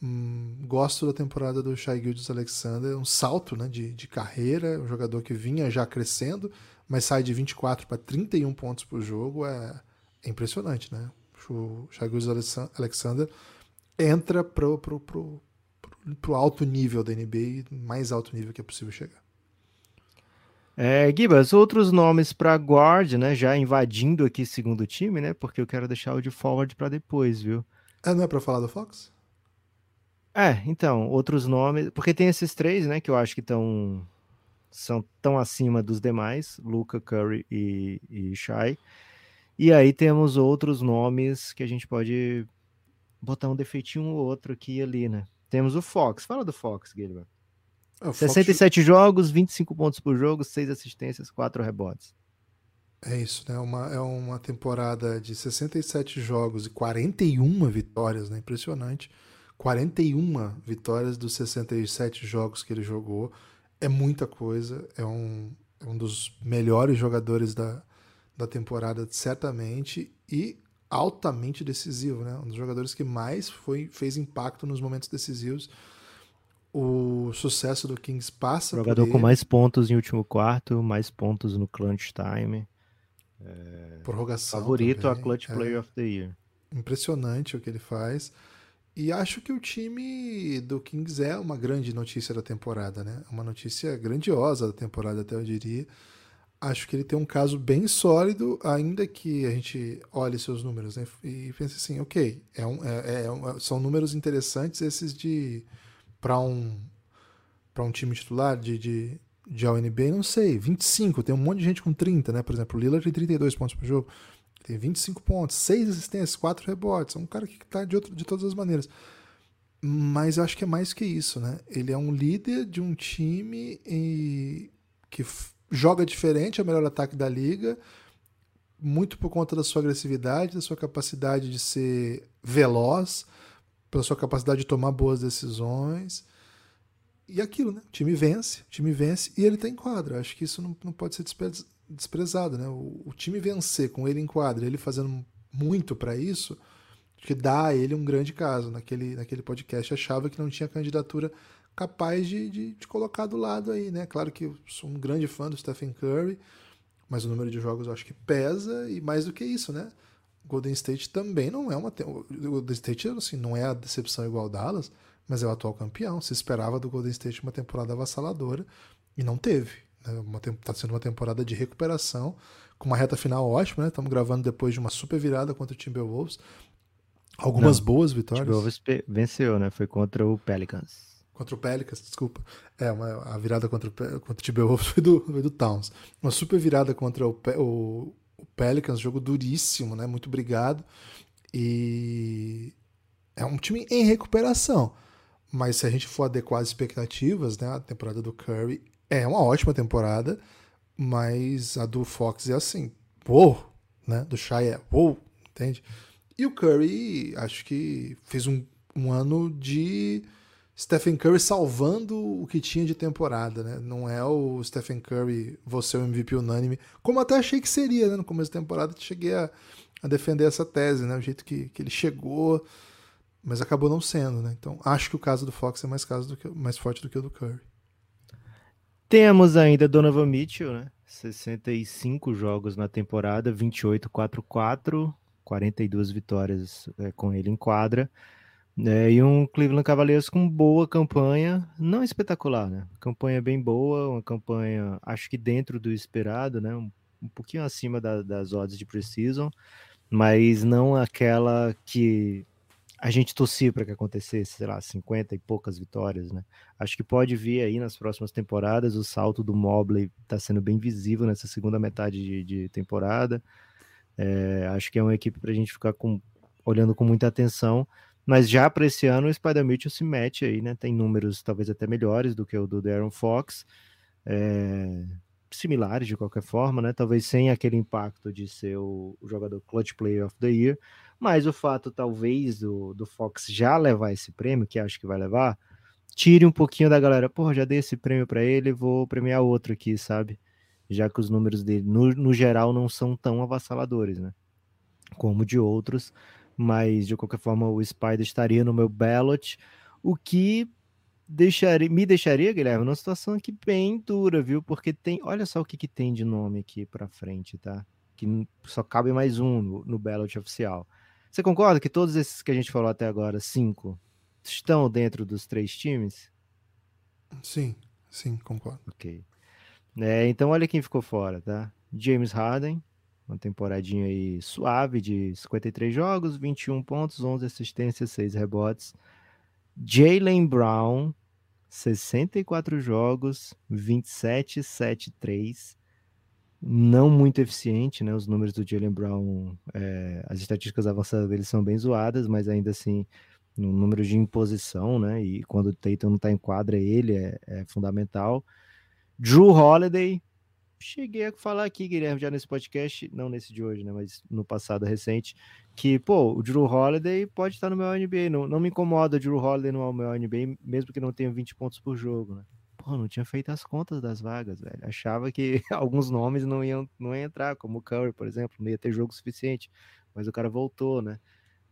Hum, gosto da temporada do Shai Gildes Alexander. Um salto né, de, de carreira. Um jogador que vinha já crescendo, mas sai de 24 para 31 pontos por jogo. É, é impressionante, né? O Shai Gildes Alexander entra pro, pro alto nível da NBA, mais alto nível que é possível chegar. É, Gibas, outros nomes para guard, né? Já invadindo aqui segundo time, né? Porque eu quero deixar o de forward para depois, viu? É, não é para falar do Fox? É, então, outros nomes, porque tem esses três, né, que eu acho que estão são tão acima dos demais, Luca, Curry e, e Shai. E aí temos outros nomes que a gente pode botar um defeitinho ou outro aqui e ali, né? Temos o Fox. Fala do Fox, Guilherme. É, 67 Fox... jogos, 25 pontos por jogo, 6 assistências, 4 rebotes. É isso, né? Uma, é uma temporada de 67 jogos e 41 vitórias, né? Impressionante. 41 vitórias dos 67 jogos que ele jogou. É muita coisa. É um, é um dos melhores jogadores da, da temporada, certamente. E altamente decisivo, né? Um dos jogadores que mais foi, fez impacto nos momentos decisivos o sucesso do Kings passa Jogador com mais pontos em último quarto, mais pontos no clutch time. É... Prorrogação. Favorito também. a Clutch é. Player of the Year. Impressionante o que ele faz. E acho que o time do Kings é uma grande notícia da temporada, né? Uma notícia grandiosa da temporada, até eu diria. acho que ele tem um caso bem sólido, ainda que a gente olhe seus números né, e pense assim, ok, é um, é, é, são números interessantes esses de para um para um time titular de, de, de AUNB, não sei, 25, tem um monte de gente com 30, né? Por exemplo, o Lillard tem 32 pontos por jogo, tem 25 pontos, 6 assistências, 4 rebotes, é um cara que está de, outro, de todas as maneiras. Mas eu acho que é mais que isso, né? Ele é um líder de um time e que joga diferente, é o melhor ataque da liga, muito por conta da sua agressividade, da sua capacidade de ser veloz, pela sua capacidade de tomar boas decisões. E aquilo, né? O time vence, o time vence e ele está em quadra. Acho que isso não, não pode ser desprezado, né? O, o time vencer com ele em quadra, ele fazendo muito para isso, que dá a ele um grande caso. Naquele, naquele podcast achava que não tinha candidatura capaz de, de, de, colocar do lado aí, né? Claro que eu sou um grande fã do Stephen Curry, mas o número de jogos eu acho que pesa e mais do que isso, né? Golden State também não é uma. O Golden State assim, não é a decepção igual Dallas, mas é o atual campeão. Se esperava do Golden State uma temporada avassaladora e não teve. Né? Tá sendo uma temporada de recuperação, com uma reta final ótima, né? Estamos gravando depois de uma super virada contra o Timberwolves. Algumas não, boas vitórias. O Timberwolves venceu, né? Foi contra o Pelicans. Contra o Pelicans, desculpa. É, uma, a virada contra o, contra o Timberwolves foi do, foi do Towns. Uma super virada contra o, o, o Pelicans, jogo duríssimo, né? Muito obrigado. E é um time em recuperação. Mas se a gente for adequar as expectativas, né? A temporada do Curry é uma ótima temporada, mas a do Fox é assim, uou, né? Do Shai é uou, entende? E o Curry, acho que fez um, um ano de Stephen Curry salvando o que tinha de temporada, né? Não é o Stephen Curry, você é o MVP unânime, como até achei que seria, né? No começo da temporada cheguei a, a defender essa tese, né? O jeito que, que ele chegou, mas acabou não sendo, né? Então acho que o caso do Fox é mais, caso do que, mais forte do que o do Curry. Temos ainda Donovan Mitchell, né? 65 jogos na temporada, 28-4-4, 42 vitórias é, com ele em quadra. É, e um Cleveland Cavaliers com boa campanha, não espetacular, né? Campanha bem boa, uma campanha, acho que dentro do esperado, né? Um, um pouquinho acima da, das odds de precisam, mas não aquela que a gente torcia para que acontecesse, sei lá, 50 e poucas vitórias, né? Acho que pode vir aí nas próximas temporadas. O salto do Mobley está sendo bem visível nessa segunda metade de, de temporada. É, acho que é uma equipe para a gente ficar com, olhando com muita atenção. Mas já para esse ano, o Spider Mitchell se mete aí, né? Tem números talvez até melhores do que o do Darren Fox, é, similares de qualquer forma, né? Talvez sem aquele impacto de ser o, jogador Clutch Player of the Year, mas o fato talvez do, do Fox já levar esse prêmio, que acho que vai levar, tire um pouquinho da galera, pô, já dei esse prêmio para ele, vou premiar outro aqui, sabe? Já que os números dele, no, no geral, não são tão avassaladores, né? Como de outros mas de qualquer forma o Spider estaria no meu ballot, o que deixaria, me deixaria, Guilherme, numa situação aqui bem dura, viu? Porque tem, olha só o que, que tem de nome aqui para frente, tá? Que só cabe mais um no, no ballot oficial. Você concorda que todos esses que a gente falou até agora, cinco, estão dentro dos três times? Sim, sim, concordo. Ok. É, então olha quem ficou fora, tá? James Harden, uma temporadinha aí suave de 53 jogos, 21 pontos, 11 assistências, 6 rebotes. Jalen Brown, 64 jogos, 27, 7, 3. Não muito eficiente, né? Os números do Jalen Brown, é, as estatísticas avançadas dele são bem zoadas, mas ainda assim, no número de imposição, né? E quando o Tatum não está em quadra, ele é, é fundamental. Drew Holiday, cheguei a falar aqui, Guilherme, já nesse podcast, não nesse de hoje, né, mas no passado recente, que, pô, o Drew Holiday pode estar no meu NBA, não, não me incomoda o Drew Holiday no meu NBA, mesmo que não tenha 20 pontos por jogo, né? Pô, não tinha feito as contas das vagas, velho. Achava que alguns nomes não iam, não iam entrar, como o Curry, por exemplo, não ia ter jogo suficiente, mas o cara voltou, né?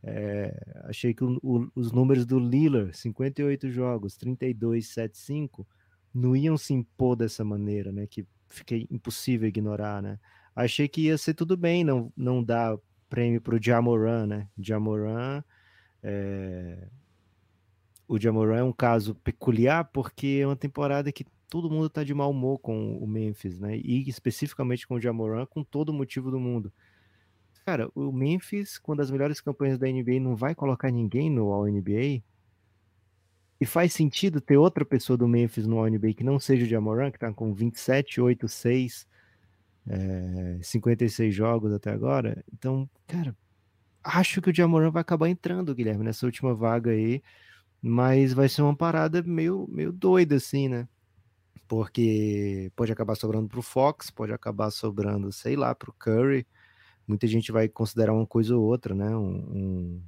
É, achei que o, o, os números do Lillard, 58 jogos, 32, 7, 5, não iam se impor dessa maneira, né? Que fiquei impossível ignorar, né? Achei que ia ser tudo bem, não, não dar prêmio para o Jamoran, né? Jamoran, é... o Jamoran é um caso peculiar porque é uma temporada que todo mundo tá de mau humor com o Memphis, né? E especificamente com o Jamoran, com todo motivo do mundo. Cara, o Memphis, com das melhores campanhas da NBA, não vai colocar ninguém no All-NBA? E faz sentido ter outra pessoa do Memphis no All-NBA que não seja o Jamoran, que tá com 27, 8, 6, é, 56 jogos até agora? Então, cara, acho que o Jamoran vai acabar entrando, Guilherme, nessa última vaga aí, mas vai ser uma parada meio, meio doida, assim, né? Porque pode acabar sobrando pro Fox, pode acabar sobrando, sei lá, pro Curry, muita gente vai considerar uma coisa ou outra, né? Um, um,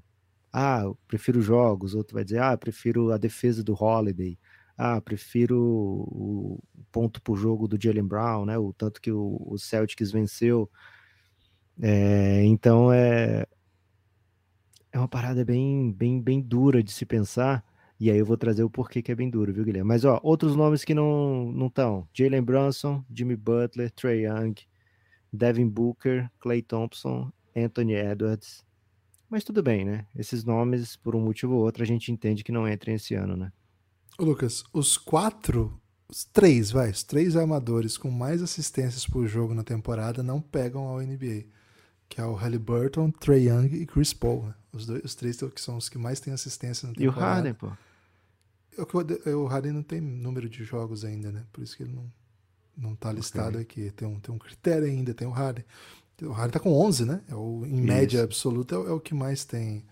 ah, eu prefiro jogos, outro vai dizer, ah, prefiro a defesa do Holiday, ah, prefiro o ponto por jogo do Jalen Brown, né? O tanto que o, o Celtics venceu. É, então é é uma parada bem, bem, bem dura de se pensar. E aí eu vou trazer o porquê que é bem duro, viu, Guilherme? Mas ó, outros nomes que não não estão: Jalen Brunson, Jimmy Butler, Trey Young, Devin Booker, Clay Thompson, Anthony Edwards. Mas tudo bem, né? Esses nomes, por um motivo ou outro, a gente entende que não entrem esse ano, né? Ô Lucas, os quatro, os três, vai, os três armadores com mais assistências por jogo na temporada não pegam ao NBA. Que é o Halliburton, Trey Young e Chris Paul. Né? Os, dois, os três que são os que mais têm assistência na temporada. E o Harden, pô? O, o Harden não tem número de jogos ainda, né? Por isso que ele não, não tá listado okay. aqui. Tem um, tem um critério ainda, tem o Harden. O Harden tá com 11, né? É o, em Isso. média absoluta é, é, o que mais tem.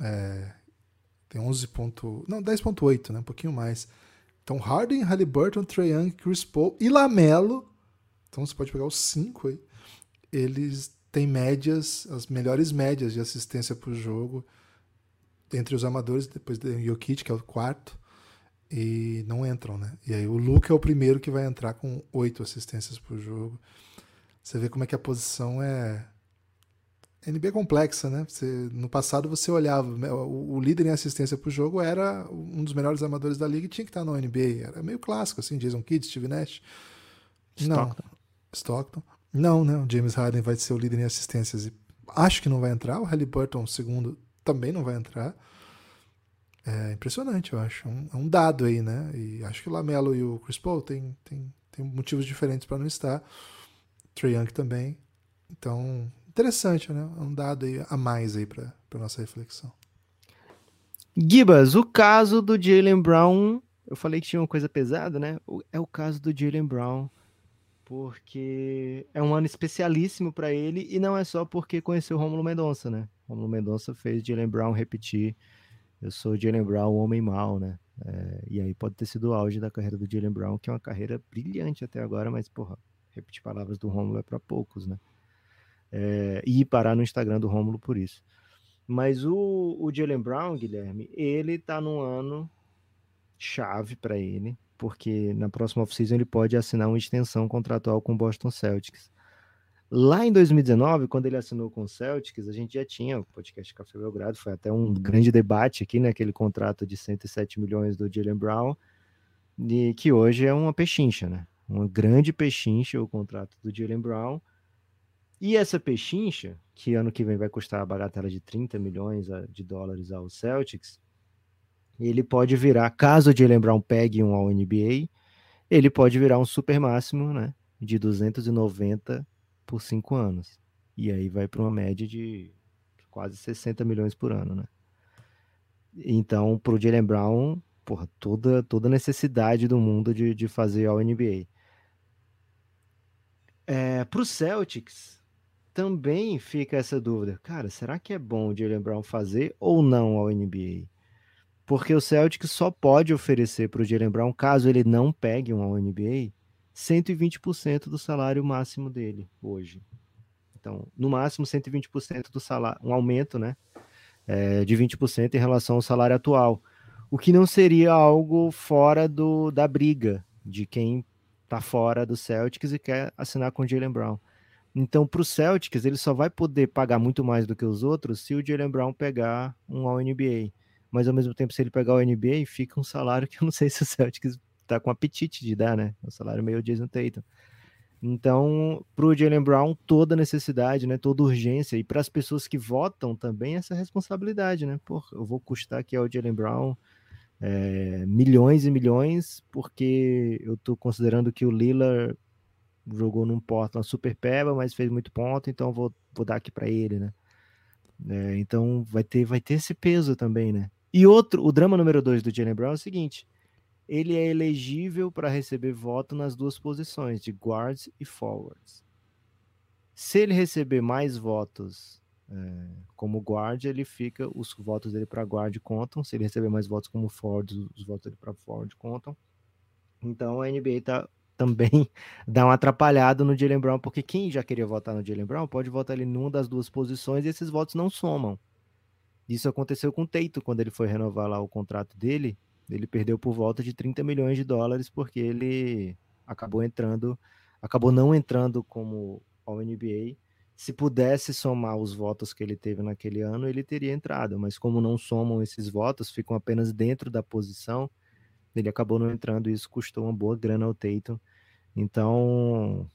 É, tem 11. Ponto, não, 10.8, né? Um pouquinho mais. Então Harden, Halliburton, Trae Young, Chris Paul e Lamelo. Então você pode pegar os cinco aí. Eles têm médias, as melhores médias de assistência por jogo entre os amadores, depois do Jokic, que é o quarto e não entram, né? E aí o Luke é o primeiro que vai entrar com oito assistências por jogo. Você vê como é que a posição é NBA complexa, né? Você, no passado você olhava, né, o, o, líder em assistência por jogo era um dos melhores armadores da liga e tinha que estar na NBA. Era meio clássico, assim, Jason Kidd, Steve Nash. Stockton. Não, Stockton. Não, não, James Harden vai ser o líder em assistências e acho que não vai entrar. O Halliburton, segundo, também não vai entrar. É impressionante, eu acho. É um, é um dado aí, né? E acho que o Lamelo e o Chris Paul têm, têm, têm motivos diferentes para não estar. Trae Young também. Então, interessante, né? É um dado aí a mais aí para nossa reflexão. Gibas, o caso do Jalen Brown, eu falei que tinha uma coisa pesada, né? É o caso do Jalen Brown, porque é um ano especialíssimo para ele e não é só porque conheceu o Romulo Mendonça, né? Romulo Mendonça fez Jalen Brown repetir eu sou Jalen Brown, o homem mau, né? É, e aí pode ter sido o auge da carreira do Jalen Brown, que é uma carreira brilhante até agora, mas, porra, repetir palavras do Rômulo é para poucos, né? É, e parar no Instagram do Rômulo por isso. Mas o, o Jalen Brown, Guilherme, ele tá num ano chave para ele, porque na próxima off-season ele pode assinar uma extensão contratual com o Boston Celtics. Lá em 2019, quando ele assinou com o Celtics, a gente já tinha o podcast Café Belgrado, foi até um grande debate aqui, naquele né, contrato de 107 milhões do Jalen Brown, e que hoje é uma pechincha, né? Uma grande pechincha o contrato do Jalen Brown. E essa pechincha, que ano que vem vai custar a bagatela de 30 milhões de dólares ao Celtics, ele pode virar, caso o Jalen Brown pegue um ao NBA, ele pode virar um super máximo, né? De 290 por cinco anos. E aí vai para uma média de quase 60 milhões por ano, né? Então, para o Jalen Brown, porra, toda, toda necessidade do mundo de, de fazer ao NBA. É, para o Celtics, também fica essa dúvida. Cara, será que é bom o Jalen Brown fazer ou não ao NBA? Porque o Celtics só pode oferecer para o Jalen Brown, caso ele não pegue um ao NBA, 120% do salário máximo dele hoje. Então, no máximo 120% do salário, um aumento, né? É, de 20% em relação ao salário atual. O que não seria algo fora do, da briga de quem tá fora do Celtics e quer assinar com o Jalen Brown. Então, para o Celtics, ele só vai poder pagar muito mais do que os outros se o Jalen Brown pegar um ao NBA. Mas, ao mesmo tempo, se ele pegar o NBA, fica um salário que eu não sei se o Celtics tá com apetite de dar, né? O salário meio Jason Tatum. Então, para o Jalen Brown, toda necessidade, né? Toda urgência. E para as pessoas que votam também, essa responsabilidade, né? Pô, eu vou custar aqui ao Jalen Brown é, milhões e milhões, porque eu tô considerando que o Lillard jogou num Portland super peba, mas fez muito ponto, então vou, vou dar aqui para ele, né? É, então vai ter, vai ter esse peso também, né? E outro, o drama número dois do Jalen Brown é o seguinte: ele é elegível para receber voto nas duas posições, de guards e forwards. Se ele receber mais votos é, como guard, ele fica, os votos dele para guard contam. Se ele receber mais votos como forward, os votos dele para forward contam. Então a NBA tá também dá uma atrapalhada no Jalen Brown, porque quem já queria votar no Jalen Brown pode votar ele numa das duas posições e esses votos não somam. Isso aconteceu com o Teito quando ele foi renovar lá o contrato dele. Ele perdeu por volta de 30 milhões de dólares porque ele acabou entrando, acabou não entrando como ao NBA. Se pudesse somar os votos que ele teve naquele ano, ele teria entrado, mas como não somam esses votos, ficam apenas dentro da posição, ele acabou não entrando e isso custou uma boa grana ao Tatum. Então,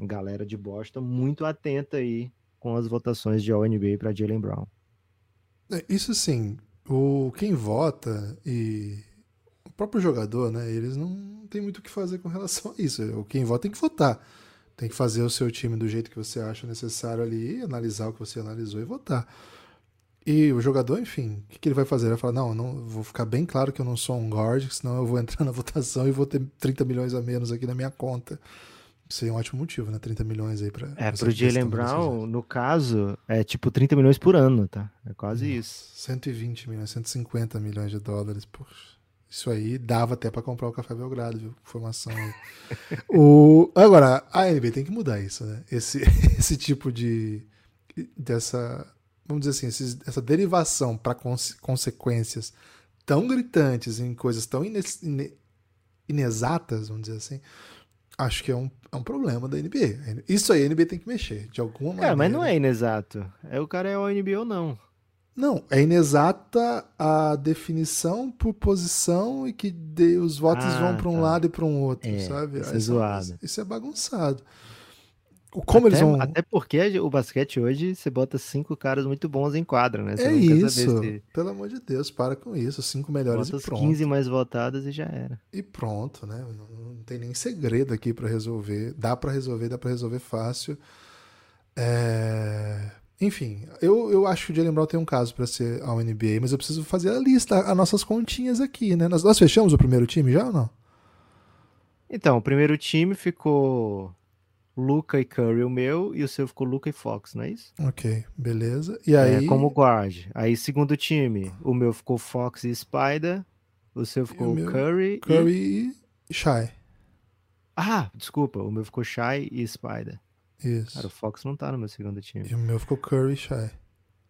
galera de Boston muito atenta aí com as votações de All-NBA para Jalen Brown. É, isso sim, o quem vota e o próprio jogador, né, eles não tem muito o que fazer com relação a isso. O quem vota tem que votar. Tem que fazer o seu time do jeito que você acha necessário ali, analisar o que você analisou e votar. E o jogador, enfim, o que, que, ele vai fazer? Ele vai falar: não, não, vou ficar bem claro que eu não sou um guard, senão eu vou entrar na votação e vou ter 30 milhões a menos aqui na minha conta. Seria um ótimo motivo, né? 30 milhões aí pra. É, pro Jalen Brown, no caso, é tipo 30 milhões por ano, tá? É quase Nossa, isso. 120 milhões, 150 milhões de dólares. Poxa. Isso aí dava até para comprar o Café Belgrado, viu? Informação aí. o... Agora, a NBA tem que mudar isso, né? Esse, esse tipo de. dessa vamos dizer assim, esses, essa derivação para cons consequências tão gritantes em coisas tão ines, ine, inexatas, vamos dizer assim, acho que é um, é um problema da NBA. Isso aí a NBA tem que mexer, de alguma maneira. É, mas não é inexato. É o cara é o NBA ou não. Não, é inexata a definição por posição e que de, os votos ah, vão para um tá. lado e para um outro, é, sabe? Isso é zoado. Isso é bagunçado. Como até, eles vão. Até porque o basquete hoje você bota cinco caras muito bons em quadra, né? Você é isso. Se... Pelo amor de Deus, para com isso. Cinco melhores bota e pronto. 15 mais votadas e já era. E pronto, né? Não, não tem nem segredo aqui para resolver. Dá para resolver, dá para resolver fácil. É... Enfim, eu, eu acho que o Jalen Brown tem um caso para ser ao NBA, mas eu preciso fazer a lista, as nossas continhas aqui, né? Nós, nós fechamos o primeiro time já ou não? Então, o primeiro time ficou Luca e Curry o meu, e o seu ficou Luca e Fox, não é isso? Ok, beleza. E é, aí... É, como guard. Aí, segundo time, o meu ficou Fox e Spider, o seu ficou o Curry, Curry e... Shy. Ah, desculpa, o meu ficou Shy e Spider. Isso. Cara, o Fox não tá no meu segundo time. E o meu ficou Curry e Shy.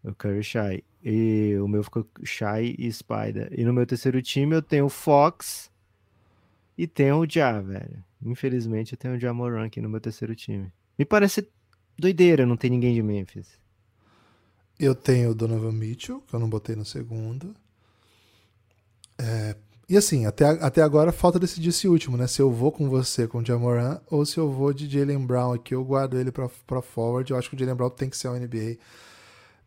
O Curry Shy. E o meu ficou Shy e Spider. E no meu terceiro time eu tenho Fox e tenho o Ja, velho. Infelizmente, eu tenho o Jamoran aqui no meu terceiro time. Me parece doideira não ter ninguém de Memphis. Eu tenho o Donovan Mitchell, que eu não botei no segundo. É, e assim, até, até agora falta decidir esse último, né? Se eu vou com você com o Jamoran ou se eu vou de Jalen Brown aqui, eu guardo ele para forward. Eu acho que o Jalen Brown tem que ser o NBA.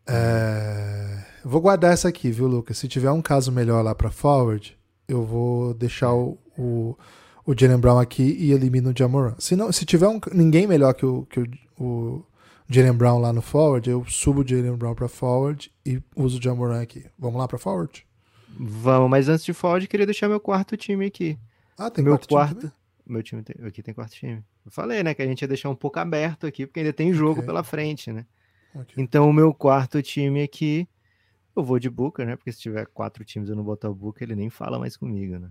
É, vou guardar essa aqui, viu, Lucas? Se tiver um caso melhor lá para forward, eu vou deixar o, o o Jalen Brown aqui e elimina o Jamoran. Se, não, se tiver um, ninguém melhor que o, que o, o Jalen Brown lá no forward, eu subo o Jalen Brown para forward e uso o Jamoran aqui. Vamos lá para forward? Vamos, mas antes de forward, queria deixar meu quarto time aqui. Ah, tem meu quarto, time Meu time tem, aqui tem quarto time. Eu falei, né, que a gente ia deixar um pouco aberto aqui, porque ainda tem jogo okay. pela frente, né? Okay. Então, o meu quarto time aqui, eu vou de Booker, né? Porque se tiver quatro times eu não botar o Booker, ele nem fala mais comigo, né?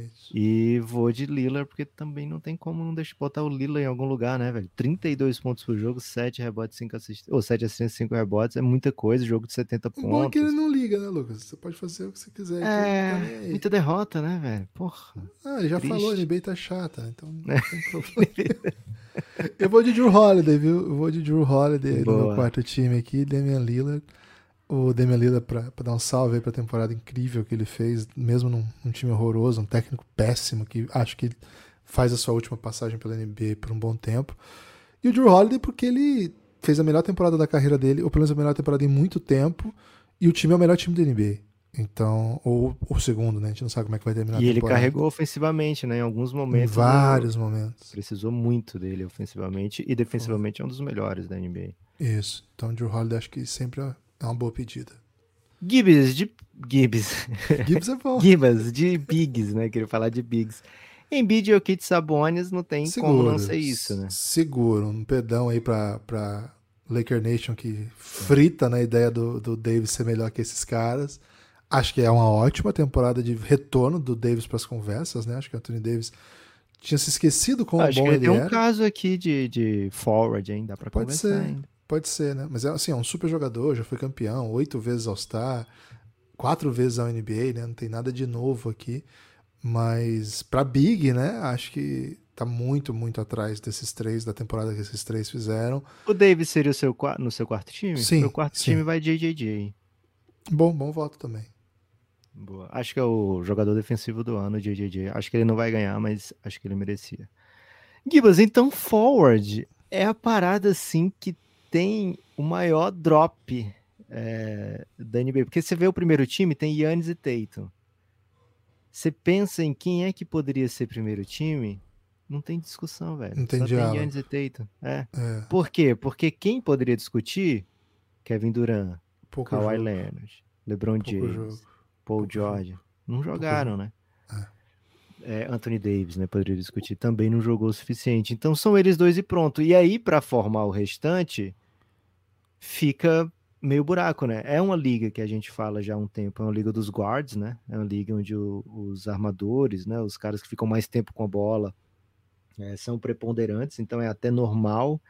Isso. E vou de Lillard, porque também não tem como não deixar botar o Lillard em algum lugar, né, velho? 32 pontos por jogo, 7 rebotes, 5 assistências. Ou 7 assistências, 5 rebotes, é muita coisa, jogo de 70 pontos. O bom é que ele não liga, né, Lucas? Você pode fazer o que você quiser. É, muita derrota, né, velho? Porra. Ah, ele já triste. falou, a NBA tá chata, então não tem problema. Eu vou de Drew Holiday, viu? Eu vou de Drew Holiday Boa. no meu quarto time aqui, Damian Lillard o Lillard para dar um salve aí para a temporada incrível que ele fez, mesmo num, num, time horroroso, um técnico péssimo que acho que faz a sua última passagem pela NBA por um bom tempo. E o Drew Holiday porque ele fez a melhor temporada da carreira dele, ou pelo menos a melhor temporada em muito tempo, e o time é o melhor time da NBA. Então, ou o segundo, né? A gente não sabe como é que vai terminar E ele carregou ofensivamente, né? Em alguns em momentos. vários né, momentos. Precisou muito dele ofensivamente e defensivamente é um dos melhores da NBA. Isso. Então, Drew Holiday acho que sempre é uma boa pedida. Gibbs, de. Gibbs. Gibbs é bom. Gibbs, de Bigs, né? Queria falar de Bigs. Embiid, Jokic, Sabonis, não tem como não ser isso, né? Seguro. Um perdão aí pra, pra Laker Nation que frita na ideia do, do Davis ser melhor que esses caras. Acho que é uma ótima temporada de retorno do Davis para as conversas, né? Acho que o Anthony Davis tinha se esquecido quão Acho bom que ele tem um era. caso aqui de, de forward, hein? Dá pra Pode conversar ser. ainda. Pode ser, né? Mas é assim, é um super jogador, já foi campeão, oito vezes All-Star, quatro vezes ao NBA, né? Não tem nada de novo aqui. Mas pra Big, né? Acho que tá muito, muito atrás desses três, da temporada que esses três fizeram. O Davis seria o seu, no seu quarto time? Sim, Meu quarto sim. time vai JJJ. Bom, bom voto também. Boa. Acho que é o jogador defensivo do ano, JJJ. Acho que ele não vai ganhar, mas acho que ele merecia. Gibas, então forward é a parada assim que tem o maior drop é, da NBA. Porque você vê o primeiro time, tem Yannis e Tatum. Você pensa em quem é que poderia ser primeiro time? Não tem discussão, velho. Não tem Só diálogo. tem Yannis e Tatum. É. É, Por quê? Porque quem poderia discutir? Kevin Durant, pouco Kawhi jogo, Leonard, LeBron pouco James, jogo. Paul pouco George. Não jogaram, né? É. É, Anthony Davis, né? Poderia discutir. Também não jogou o suficiente. Então são eles dois e pronto. E aí, para formar o restante, fica meio buraco, né? É uma liga que a gente fala já há um tempo, é uma liga dos guards, né? É uma liga onde o- os armadores, né? Os caras que ficam mais tempo com a bola é, são preponderantes, então é até normal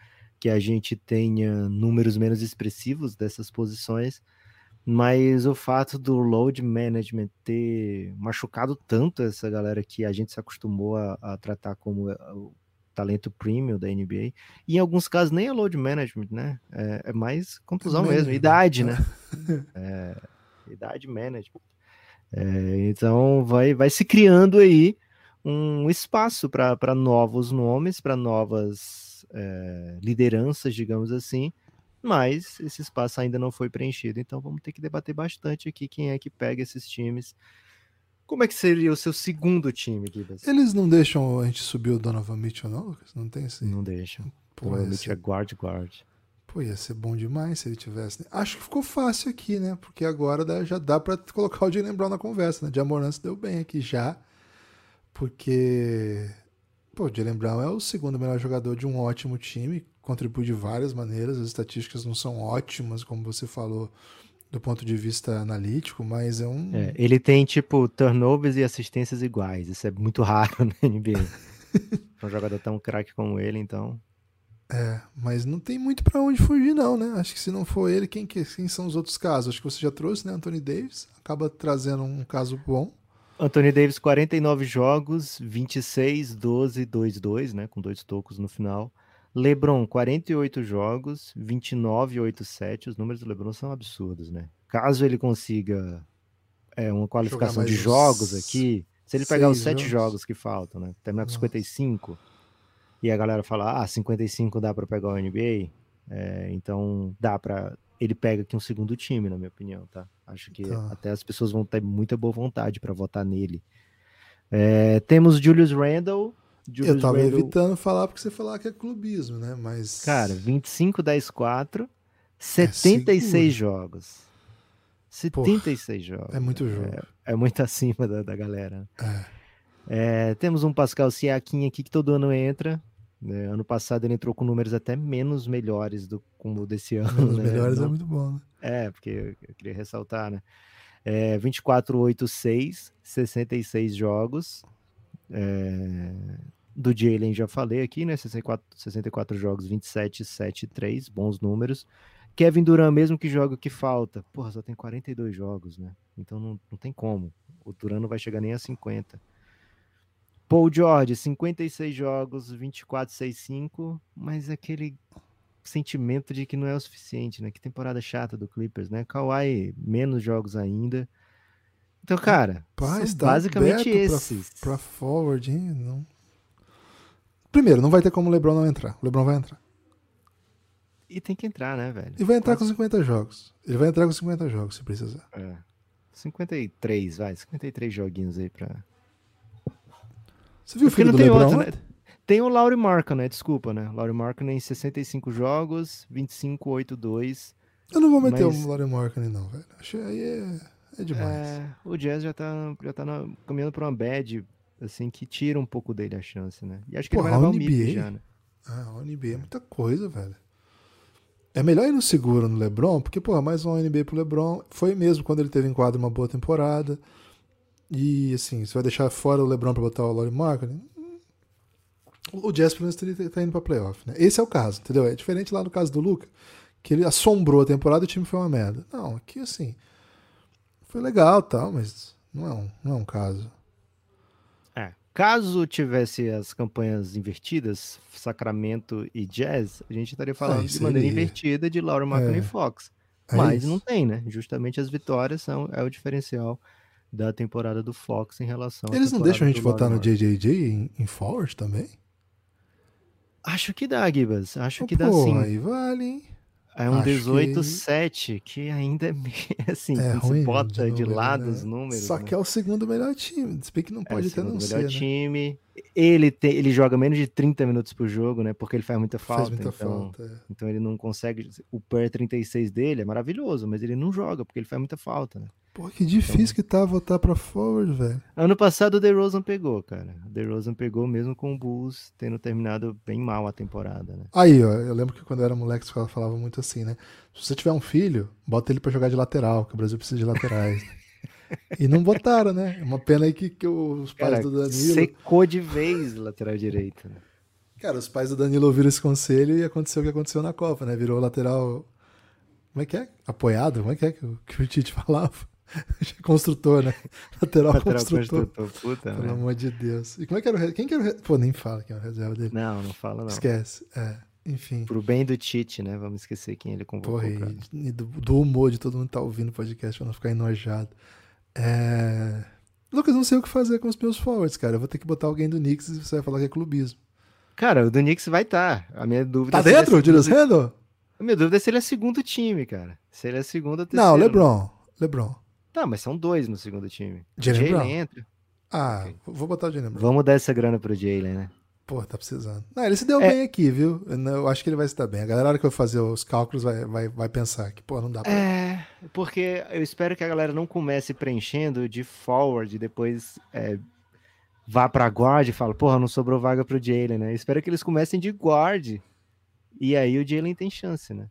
que a gente tenha números menos expressivos dessas posições, mas o fato do load management ter machucado tanto essa galera que a gente se acostumou a, a tratar como é, talento premium da NBA, e em alguns casos nem é load management, né? É, é mais contusão mesmo, management, idade, né? né? É, idade management. É, então vai, vai se criando aí um espaço para novos nomes, para novas é, lideranças, digamos assim, mas esse espaço ainda não foi preenchido, então vamos ter que debater bastante aqui quem é que pega esses times. Como é que seria o seu segundo time, Gibas? Eles não deixam a gente subir o Donovan Mitchell, não, Lucas? Não tem esse. Não deixam. Pô, Provavelmente ia é ser, guard guard. pô, ia ser bom demais se ele tivesse. né? Acho que ficou fácil aqui, né? Porque agora já dá pra colocar o Jalen Brown na conversa, né? Jamoran se deu bem aqui já. Porque. Pô, o Jalen Brown é o segundo melhor jogador de um ótimo time, contribui de várias maneiras. As estatísticas não são ótimas, como você falou, do ponto de vista analítico, mas é um. É, ele tem, tipo, turnovers e assistências iguais. Isso é muito raro na NBA. Um jogador tão craque como ele, então. É, mas não tem muito pra onde fugir, não, né? Acho que se não for ele, quem, que- quem são os outros casos? Acho que você já trouxe, né? Anthony Davis, acaba trazendo um caso bom. Anthony Davis, 49 jogos, 26, 12, 2, 2, né? Com dois tocos no final. LeBron, 48 jogos, 29, 8, 7. Os números do LeBron são absurdos, né? Caso ele consiga é, uma qualificação de jogos aqui, se ele pegar os 7 jogos. jogos que faltam, né? Terminar com Nossa. 55, e a galera fala, ah, 55 dá pra pegar o NBA, é, então dá pra. Ele pega aqui um segundo time, na minha opinião, tá? Acho que Tá. até as pessoas vão ter muita boa vontade pra votar nele. É, temos Julius Randle. Julius Eu tava Randle, evitando falar porque você falar que é clubismo, né? Mas. Cara, 25, 10, 4, 76 jogos. 76 jogos. é muito jogo. É muito acima da, da galera. É. É, temos um Pascal Siakam aqui que todo ano entra. né? Ano passado ele entrou com números até menos melhores do como o desse ano. Os né? melhores é Não- muito bom, né? É, porque eu, eu queria ressaltar, né? É, 24, 8, 6, 66 jogos. É, do Jalen já falei aqui, né? 64, 64 jogos, 27, 7, 3, bons números. Kevin Durant, mesmo que joga o que falta, porra, só tem 42 jogos, né? Então não, não tem como. O Durant não vai chegar nem a 50. Paul George, 56 jogos, 24, 6, 5, mas aquele sentimento de que não é o suficiente, né? Que temporada chata do Clippers, né? Kawhi, menos jogos ainda. Então, cara, Rapaz, tá basicamente aberto pra- esses. Pra forward, hein? Não. Primeiro, não vai ter como o LeBron não entrar. O LeBron vai entrar. E tem que entrar, né, velho? E vai entrar com 50 jogos. Ele vai entrar com 50 jogos, se precisar. É. 53, vai, 53 joguinhos aí pra. Você viu o Porque filho não do tem LeBron? outro, né? Tem o Laurie Marco, né? Desculpa, né? Laurie Marco em 65 jogos, 25, 8, 2. Eu não vou meter Mas- o Laurie Markkinen não, velho. Achei aí é, é demais. É, o Jazz já tá, já tá na- caminhando pra uma bad, assim, que tira um pouco dele a chance, né? E acho que Porra, ele vai levar a o MIP NBA? já, né? Ah, o NBA é muita coisa, velho. É melhor ir no seguro no LeBron, porque, porra, mais um NBA pro LeBron. Foi mesmo quando ele teve em quadro uma boa temporada. E, assim, você vai deixar fora o LeBron pra botar o Laurie Markkinen? O Jazz, pelo menos, tá indo pra playoff, né? Esse é o caso, entendeu? É diferente lá no caso do Luca, que ele assombrou a temporada e o time foi uma merda. Não, aqui, assim, foi legal tal, mas não é um, não é um caso. É. Caso tivesse as campanhas invertidas, Sacramento e Jazz, a gente estaria falando de maneira invertida de Markkinen É. e Fox. É Mas não tem, né? Justamente as vitórias são é o diferencial da temporada do Fox em relação Eles não deixam a gente votar no. JJJ em, em forward também? Acho que dá, Gibas. Acho que Pô, dá sim. aí vale, hein? É um acho que- 18-7, que ainda é assim, É ruim você bota de, número, lado né? os números. Só né? que é o segundo melhor time. Se bem que não É, pode até segundo não melhor ser, né? time. Ele, tem, ele joga menos de 30 minutos por jogo, né? Porque ele faz muita falta. Faz muita então, falta. é. então ele não consegue. O per 36 dele é maravilhoso, mas ele não joga, porque ele faz muita falta, né? Pô, que difícil que tá votar pra forward, velho. Ano passado o DeRozan pegou, cara. O DeRozan pegou mesmo com o Bulls tendo terminado bem mal a temporada, né? Aí, ó, eu lembro que quando eu era moleque, ela falava muito assim, né? Se você tiver um filho, bota ele pra jogar de lateral, que o Brasil precisa de laterais. e não botaram, né? É uma pena aí que, que os pais Cara, do Danilo. secou de vez lateral direito. Né? Cara, os pais do Danilo ouviram esse conselho e aconteceu o que aconteceu na Copa, né? Virou lateral. Como é que é? Apoiado? Como é que é que o, que o Tite falava? Construtor, né? Lateral, Lateral construtor. construtor, puta, Pelo né? amor de Deus. E como é que era o. re- Quem que era o. re- Pô, nem fala quem era o reserva dele. Não, não fala não. Esquece. É, enfim. Pro bem do Tite, né? Vamos esquecer quem ele convocou. Porra, e, e do, do humor de todo mundo que tá ouvindo o podcast pra não ficar enojado. É... Lucas, não sei o que fazer com os meus forwards, cara. Eu vou ter que botar alguém do Knicks e você vai falar que é clubismo. Cara, o do Knicks vai estar. A minha dúvida Tá é é dentro, segundo- Julius Randle? A minha dúvida é se ele é segundo time, cara. Se ele é segundo ou terceiro. Não, LeBron. LeBron. Tá, mas são dois no segundo time. Jalen Brown? entra. Ah, Ok. vou botar o Jalen Brown. Vamos dar essa grana pro Jalen, né? Pô, tá precisando. Não, ele se deu É. bem aqui, viu? Eu, acho que ele vai se dar bem. A galera, que eu fazer os cálculos, vai, vai, vai pensar que, pô, não dá pra. É, porque eu espero que a galera não comece preenchendo de forward e depois é, vá pra guard e fala, porra, não sobrou vaga pro Jalen, né? Eu espero que eles comecem de guard e aí o Jalen tem chance, né?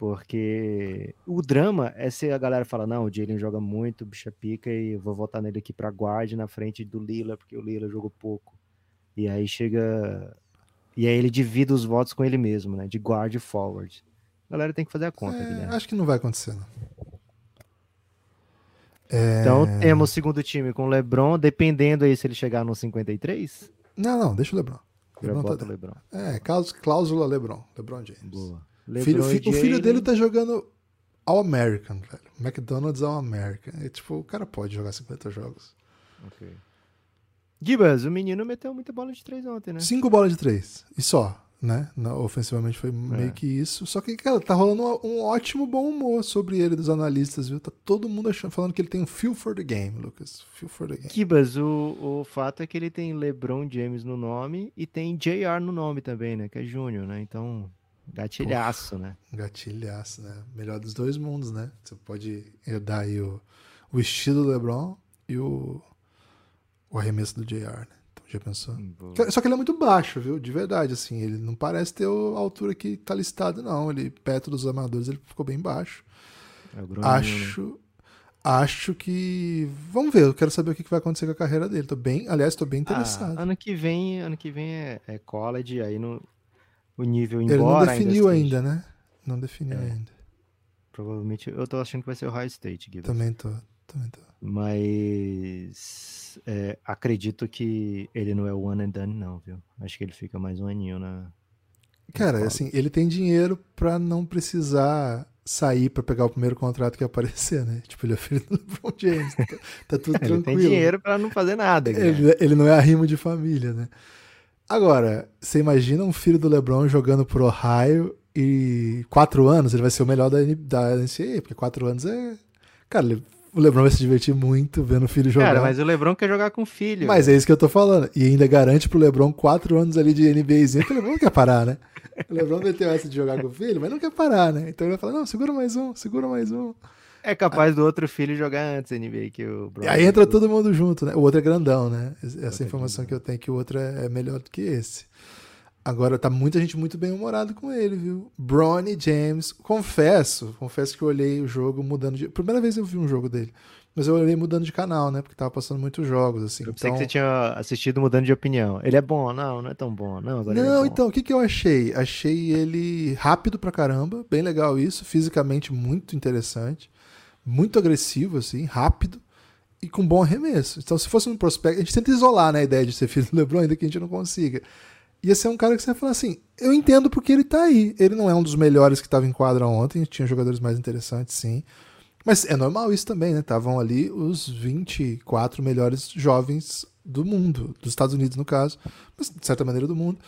Porque o drama é se a galera fala, não, o Jalen joga muito, bicha pica e vou votar nele aqui pra guard na frente do Lila, porque o Lila jogou pouco. E aí chega... E aí ele divide os votos com ele mesmo, né? De guard e forward. A galera tem que fazer a conta, É, Guilherme. acho que não vai acontecer, não. É, Então temos o segundo time com o LeBron, dependendo aí se ele chegar no 53, Não, não, deixa o LeBron. LeBron tá. LeBron. É, cláus- cláusula LeBron. LeBron James. Boa. Filho- fi- e o filho dele tá jogando All-American, velho. McDonald's All-American. É, tipo, o cara pode jogar 50 jogos. ok. Gibas, o menino meteu muita bola de três ontem, né? Cinco bolas de três. E só, né? Ofensivamente foi meio que isso. Só que, cara, tá rolando um, um ótimo bom humor sobre ele dos analistas, viu? Tá todo mundo achando, falando que ele tem um feel for the game, Lucas. Feel for the game. Gibas, o, o fato é que ele tem LeBron James no nome e tem JR no nome também, né? Que é Júnior, né? Então, gatilhaço, né? Gatilhaço, né? Melhor dos dois mundos, né? Você pode herdar aí o, o estilo do LeBron e o, o arremesso do JR, né? Então já pensou? Boa. Só que ele é muito baixo, viu? De verdade, assim. Ele não parece ter a altura que tá listado, não. Ele, perto dos amadores, ele ficou bem baixo. É o né? Acho. Acho que. Vamos ver, eu quero saber o que vai acontecer com a carreira dele. Tô bem, aliás, tô bem interessado. Ah, ano que vem, ano que vem é, é college, aí no, o nível ele não embora definiu esteja- ainda, né? Não definiu É. ainda. Provavelmente eu tô achando que vai ser o High State, Gibas. Também tô. Também tô. Mas é, acredito que ele não é o one and done, não, viu? Acho que ele fica mais um aninho na. Cara, Fala. assim, ele tem dinheiro pra não precisar sair pra pegar o primeiro contrato que aparecer, né? Tipo, ele é filho do LeBron James. Tá, tá tudo Ele tranquilo. tem dinheiro pra não fazer nada, Guilherme. Ele, ele não é arrimo de família, né? Agora, você imagina um filho do LeBron jogando pro Ohio e quatro anos ele vai ser o melhor da, da NCAA, porque quatro anos é. Cara, ele o LeBron vai se divertir muito vendo o filho jogar. Cara, mas o LeBron quer jogar com o filho. Mas é isso que eu tô falando. E ainda garante pro LeBron quatro anos ali de NBAzinho, que o LeBron não quer parar, né? O LeBron meteu essa de jogar com o filho, mas não quer parar, né? Então ele vai falar, não, segura mais um, segura mais um. É capaz do outro filho jogar antes NBA que o Bron. Aí entra todo mundo junto, né? O outro é grandão, né? Essa informação que eu tenho é que o outro é, é melhor do que esse. Agora tá muita gente muito bem humorado com ele, viu? Bronny James, confesso, confesso que eu olhei o jogo mudando de. Primeira vez eu vi um jogo dele. Mas eu olhei mudando de canal, né? Porque tava passando muitos jogos, assim. Eu pensei então... que você tinha assistido mudando de opinião. Ele é bom? Não, não é tão bom. Não, é não é então, o que, que eu achei? Achei ele rápido pra caramba, bem legal isso, fisicamente muito interessante, muito agressivo, assim, rápido e com bom arremesso. Então, se fosse um prospecto, a gente tenta isolar né, a ideia de ser filho do LeBron, ainda que a gente não consiga ia ser um cara que você ia falar assim: eu entendo porque ele tá aí. Ele não é um dos melhores que estava em quadra ontem, tinha jogadores mais interessantes, sim. Mas é normal isso também, né? Estavam ali os 24 melhores jovens do mundo, dos Estados Unidos no caso, mas de certa maneira do mundo,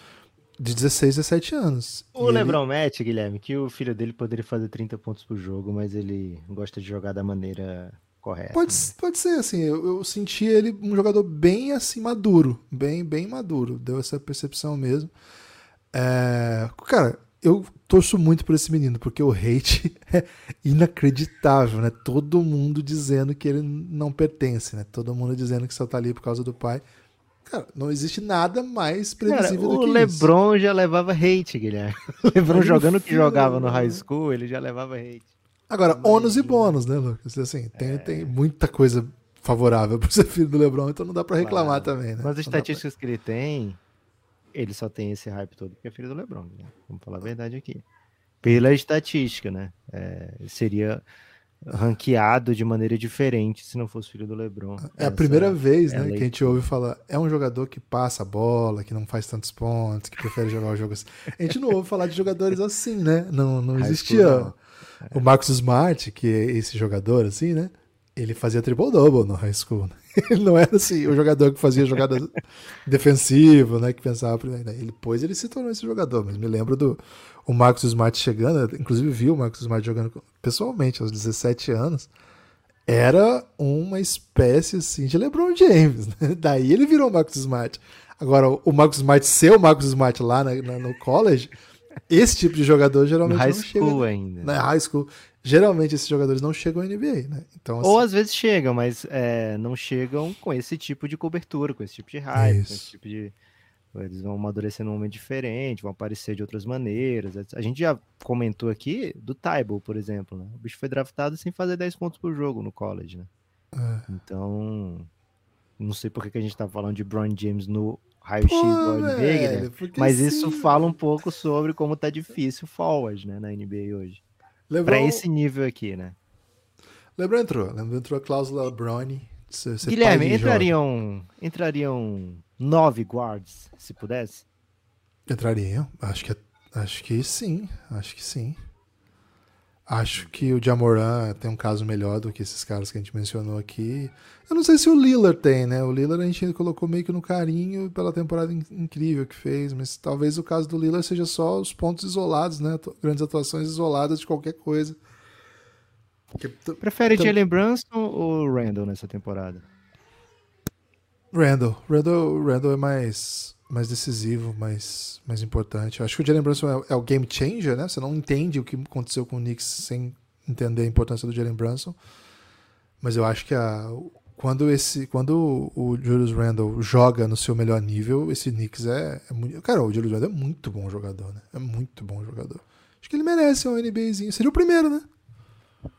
de 16 a 17 anos. O e LeBron ele... mete, Guilherme, que o filho dele poderia fazer 30 pontos por jogo, mas ele gosta de jogar da maneira correta. Pode, pode ser, assim, eu, eu senti ele um jogador bem assim, maduro, bem, bem maduro, deu essa percepção mesmo. É, cara, eu torço muito por esse menino, porque o hate é inacreditável, né? Todo mundo dizendo que ele não pertence, né? Todo mundo dizendo que só tá ali por causa do pai. Cara, não existe nada mais previsível Cara, do que isso. O LeBron já levava hate, Guilherme. O LeBron jogando o que jogava no high school, ele já levava hate. Agora, ônus e bônus, né, Lucas? Assim, tem, é... tem muita coisa favorável para ser filho do LeBron, então não dá para reclamar claro. também, né? Mas as estatísticas pra... que ele tem, ele só tem esse hype todo porque é filho do LeBron, né? Vamos falar a verdade aqui. Pela estatística, né? É, seria ranqueado de maneira diferente se não fosse filho do LeBron. É a primeira vez, é né, que a gente ouve falar, é um jogador que passa a bola, que não faz tantos pontos, que prefere jogar o jogo assim. A gente não ouve falar de jogadores assim, né? Não, não existia não. O Marcos Smart, que é esse jogador, assim, né? Ele fazia triple-double no high school. Né? Ele não era assim, o jogador que fazia jogada defensiva, né? Que pensava. Né? Ele, depois ele se tornou esse jogador, mas me lembro do o Marcos Smart chegando, inclusive vi o Marcos Smart jogando pessoalmente aos 17 anos. Era uma espécie assim de LeBron James. Né? Daí ele virou o Marcos Smart. Agora, o Marcos Smart ser o Marcos Smart lá na, na, no college esse tipo de jogador geralmente high não school chega, ainda. Na high school. Geralmente esses jogadores não chegam à NBA, né? Então, assim... Ou às vezes chegam, mas é, não chegam com esse tipo de cobertura, com esse tipo de hype, Isso. com esse tipo de. Eles vão amadurecer num momento diferente, vão aparecer de outras maneiras. A gente já comentou aqui do Tybal, por exemplo. Né? O bicho foi draftado sem fazer 10 pontos por jogo no college, né? É. Então, não sei por que a gente tá falando de Brian James no raio-x do NBA, né? Mas sim, isso fala um pouco sobre como tá difícil o forward, né, na NBA hoje. Lebron... Pra esse nível aqui, né? Lebron entrou, Lebron entrou a cláusula Brownie. Guilherme, entrariam, entrariam nove guards, se pudesse? Entrariam, acho que, acho que sim, acho que sim. Acho que o Jamoran tem um caso melhor do que esses caras que a gente mencionou aqui. Eu não sei se o Lillard tem, né? O Lillard a gente colocou meio que no carinho pela temporada incrível que fez, mas talvez o caso do Lillard seja só os pontos isolados, né? Grandes atuações isoladas de qualquer coisa. Prefere então... Jalen Brunson ou Randall nessa temporada? Randall. Randall, Randall é mais mais decisivo, mais, mais importante. Eu acho que o Jalen Brunson é, é, o game changer, né? Você não entende o que aconteceu com o Knicks sem entender a importância do Jalen Brunson. Mas eu acho que a, quando, esse, quando o Julius Randle joga no seu melhor nível, esse Knicks é, é muito. Cara, o Julius Randle é muito bom jogador, né? É muito bom jogador. Acho que ele merece um NBAzinho. Seria o primeiro, né?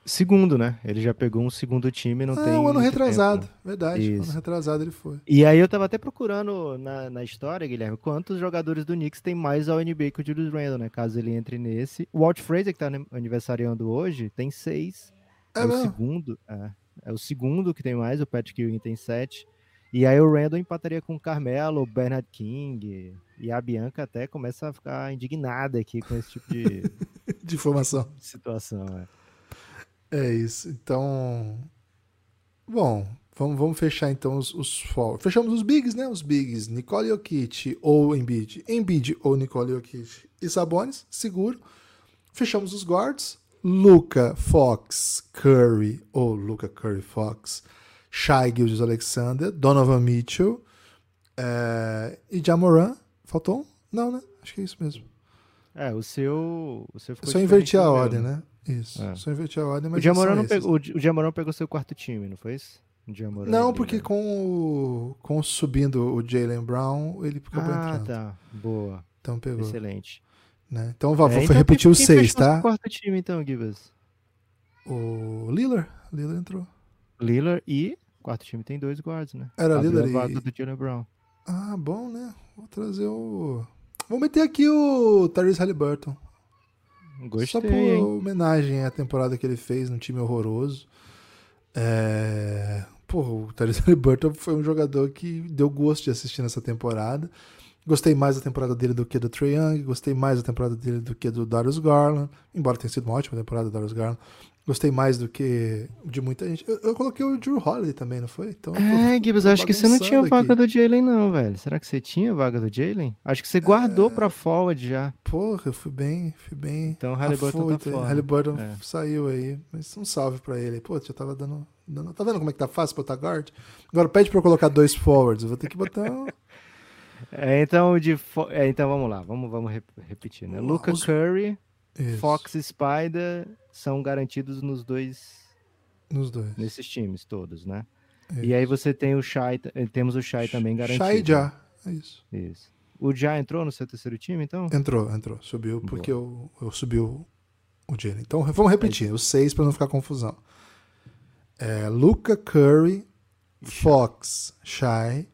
Segundo, né? Ele já pegou um segundo time, não ah, tem. um ano retrasado, tempo, verdade. Isso. ano retrasado ele foi. E aí eu tava até procurando na, na história, Guilherme, quantos jogadores do Knicks tem mais ao NBA que o Julius Randle, né? Caso ele entre nesse. O Walt Fraser, que tá aniversariando hoje, tem seis. É, é o segundo. É, é, o segundo que tem mais, o Patrick Ewing tem sete. E aí o Randall empataria com o Carmelo, o Bernard King. E a Bianca até começa a ficar indignada aqui com esse tipo de, de informação. Situação, é. É isso. Então. Bom, vamos, vamos fechar então os, os Fechamos os bigs, né? Os bigs. Nicole Jokic ou Embiid. Embiid ou Nicole Jokic e Sabonis, seguro. Fechamos os guards. Luca Fox Curry, ou Luca Curry Fox, Shai Gildes Alexander, Donovan Mitchell é, e Jamoran. Faltou um? Não, né? Acho que é isso mesmo. É, o seu. O seu ficou Só inverti a ordem, né? Né? Isso. É. Só inverti a ordem, mas O esses. pegou, o Jamoran pegou seu quarto time, não foi isso? O Jamoran Não, porque Lillard. com o, com o subindo o Jalen Brown, ele acabou Ah, entrando. tá. Boa. Então pegou. Excelente. Né? Então vou, É, vou então, repetir fechou seu tá? quarto time, então, Gibas? O Lillard. Lillard entrou. Lillard e. Quarto time tem dois guards, né? Era Abriu Lillard a vaga e... do Jalen Brown. Ah, bom, né? Vou trazer o... Vou meter aqui o Tyrese Halliburton. Gostei, Só por homenagem à temporada que ele fez num time horroroso. É... Pô, o Tyrese Halliburton foi um jogador que deu gosto de assistir nessa temporada. Gostei mais da temporada dele do que do Trae Young. Gostei mais da temporada dele do que do Darius Garland. Embora tenha sido uma ótima temporada do Darius Garland. Gostei mais do que de muita gente. Eu, eu coloquei o Drew Holiday também, não foi? Então, tô- É, Gibbs, tô acho que você não tinha vaga aqui. do Jalen, não, velho. Será que você tinha vaga do Jalen? Acho que você guardou pra forward já. Porra, eu fui bem, fui bem. Então, Halliburton tá fora. Halliburton É. saiu aí. Mas um salve pra ele. Pô, já tava dando, dando- Tá vendo como é que tá fácil botar guard? Agora pede pra eu colocar dois forwards. Eu vou ter que botar. um- É, então, de fo- é, então vamos lá, vamos, vamos rep- repetir, né? Luca Curry, Isso, Fox e Spider são garantidos nos dois, Nos dois. nesses times todos, né? Isso. E aí você tem o Shai, eh, temos o Shai também garantido. Shai já. É isso. Isso. O Já entrou no seu terceiro time, então? Entrou, entrou. Subiu porque eu, eu subi o, o Jalen. Então vamos repetir. Os seis pra não ficar confusão. É, Luca Curry, Fox, Shai,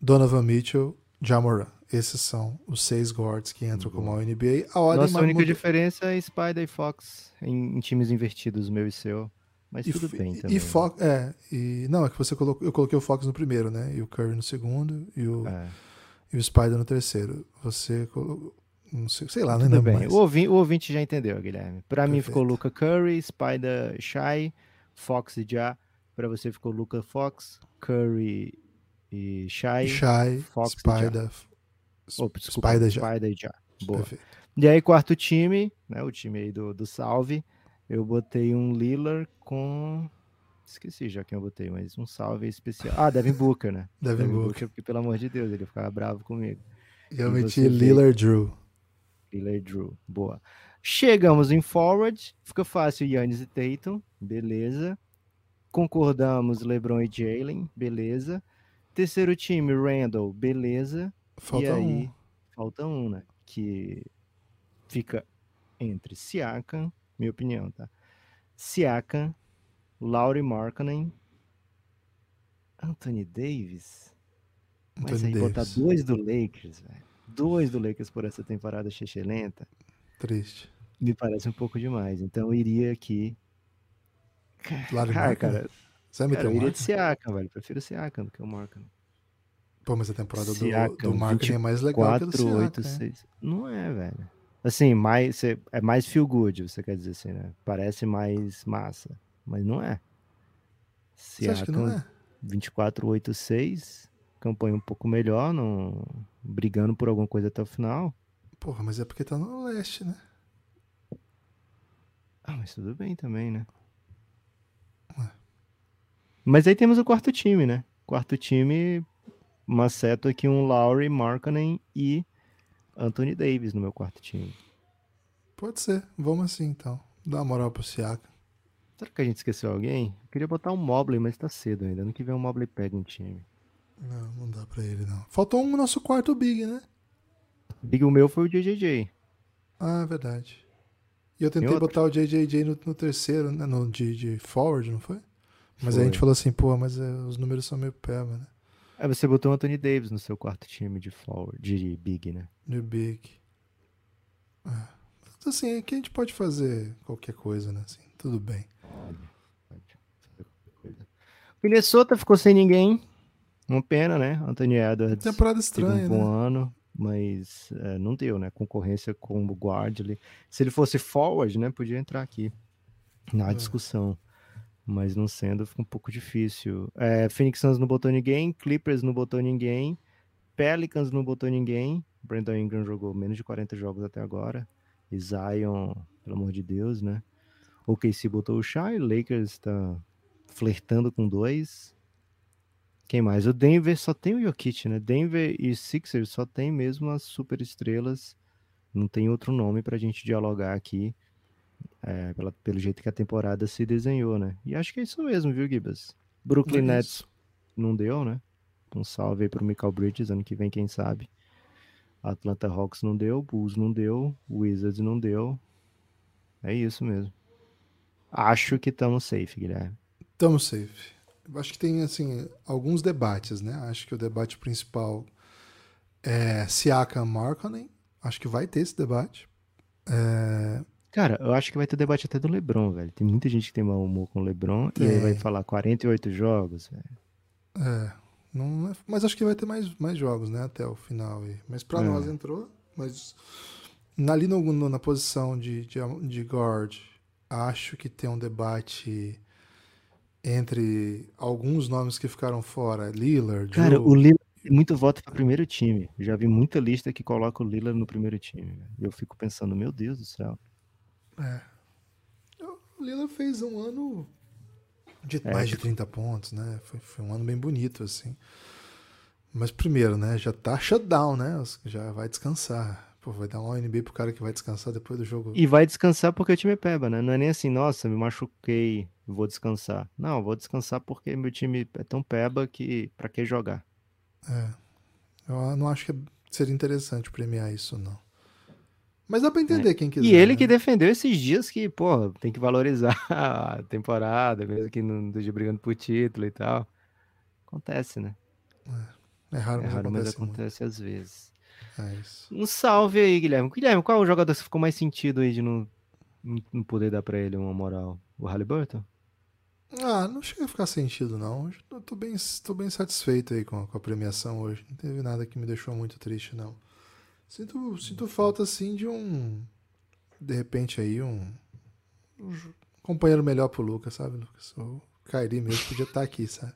Donovan Mitchell, Jamoran. Esses são os seis guards que entram como a NBA. A ordem Nossa ma- única muda- diferença é Spider e Fox em, em times invertidos, meu e seu. Mas E, tudo bem e também. Fox, é, e não, é que você colocou, eu coloquei o Fox no primeiro, né? E o Curry no segundo e o, É, e o Spider no terceiro. Você colocou, não sei, sei lá, não tudo bem. mais. O, ouvi- o ouvinte já entendeu, Guilherme. Pra mim ficou. Luca Curry, Spider Shai, Fox e Já. Pra você ficou Luca Fox, Curry e Shai. Shai, Fox e Ja. Spider, Opa, desculpa, Spider já. Spider e Já. Boa. Perfeito. E aí, quarto time, né? O time aí do, do salve. Eu botei um Lillard com. Esqueci já quem eu botei, mas um salve especial. Ah, Devin Booker, né? Devin Booker. porque pelo amor de Deus, ele ficava bravo comigo. E eu E meti Lillard Drew. Lillard Drew, boa. Chegamos em forward, fica fácil Yannis e Tatum, beleza. Concordamos LeBron e Jalen, beleza. Terceiro time, Randall, beleza. Falta aí, um. falta um, né? Que fica entre Siakam, minha opinião, tá? Siakam, Laurie Markkanen, Anthony Davis. Mas Anthony aí botar Davis. dois do Lakers, velho. Dois do Lakers por essa temporada lenta, Triste. me parece um pouco demais. Então eu iria aqui. Laurie Cara, cara, Você eu iria de Siakam, velho. Prefiro Siakam do que o Markkanen. Pô, mas a temporada do, Siakam, do Markkanen é mais legal que a do 4, Siakam. 8, hein? 6. Não é, velho. Assim, mais, é mais feel good, você quer dizer assim, né? Parece mais massa. Mas não é. Você acha que não Siakam, é? 24, 8, 6. Campanha um pouco melhor, não... brigando por alguma coisa até o final. Porra, mas é porque tá no leste, né? Ah, mas tudo bem também, né? Ué. Mas aí temos o quarto time, né? Quarto time, maceto aqui um Lowry, Markkanen e Anthony Davis no meu quarto time. Pode ser. Vamos assim, então. Dá uma moral pro Siakam. Será que a gente esqueceu alguém? Eu queria botar um Mobley, mas tá cedo ainda. Ano que vem o Mobley pega um time. Não, não dá pra ele, não. Faltou um nosso quarto Big, né? Big o meu foi o JJJ. Ah, é verdade. E eu tentei botar o JJJ no, no terceiro, né? No, de, de forward, não foi? Mas aí a gente Foi. falou assim, pô, mas é, os números são meio peba, né? Aí você botou o Anthony Davis no seu quarto time de forward, de Big, né? No Big. Ah. Assim, aqui a gente pode fazer qualquer coisa, né? Assim, tudo bem. Minnesota ficou sem ninguém. Uma pena, né? Anthony Edwards. Temporada Teve um estranha, bom né? ano, mas é, não deu, né? Concorrência com o guard ali. Se ele fosse forward, né? Podia entrar aqui na É. discussão. Mas não sendo, fica um pouco difícil. É, Phoenix Suns não botou ninguém, Clippers não botou ninguém, Pelicans não botou ninguém. Brandon Ingram jogou menos de 40 jogos até agora. E Zion, pelo amor de Deus, né? O KC botou o Shai, Lakers está flertando com dois. Quem mais? O Denver só tem o Jokic, né? Denver e Sixers só tem mesmo as super estrelas. Não tem outro nome pra gente dialogar aqui. É, pela, pelo jeito que a temporada se desenhou, né? E acho que é isso mesmo, viu, Gibas? Brooklyn é Nets não deu, né? Um salve aí pro Michael Bridges, ano que vem, quem sabe. Atlanta Hawks não deu, Bulls não deu, Wizards não deu. É isso mesmo. Acho que estamos safe, Guilherme. Estamos safe. Eu acho que tem assim alguns debates, né? Acho que o debate principal é Siakam Markkanen. Acho que vai ter esse debate. É... Cara, eu acho que vai ter debate até do LeBron, velho. Tem muita gente que tem mau humor com o LeBron tem. e aí vai falar 48 jogos, velho. É, não, é, mas acho que vai ter mais, mais jogos, né, até o final aí. Mas para é. nós entrou, mas ali no, no, na posição de, de, de guard, acho que tem um debate entre alguns nomes que ficaram fora, Lillard. Cara, Joe. o Lillard tem muito voto para primeiro time. Já vi muita lista que coloca o Lillard no primeiro time. E eu fico pensando, meu Deus do céu. É. O Lillard fez um ano de é, mais de 30 pontos, né? Foi, foi um ano bem bonito, assim. Mas primeiro, né? Já tá shutdown, né? Já vai descansar. Pô, vai dar um ONB pro cara que vai descansar depois do jogo. E vai descansar porque o time é peba, né? Não é nem assim, nossa, me machuquei, vou descansar. Não, vou descansar porque meu time é tão peba que pra que jogar? É. Eu não acho que seria interessante premiar isso, não. Mas dá pra entender é. quem quiser. E ele né? que defendeu esses dias que, pô, tem que valorizar a temporada, mesmo que não esteja brigando por título e tal. Acontece, né? É, é raro, mas, é raro, acontece, mas acontece às vezes. É isso. Um salve aí, Guilherme. Guilherme, qual é o jogador que ficou mais sentido aí de não, não poder dar pra ele uma moral? O Halliburton? Ah, não chega a ficar sentido, não. Eu tô bem, tô bem satisfeito aí com a, com a premiação hoje. Não teve nada que me deixou muito triste, não. Sinto, sinto falta, assim, de um. De repente aí, um. um companheiro melhor pro Lucas, sabe, Lucas? O Kairi mesmo podia estar tá aqui, sabe?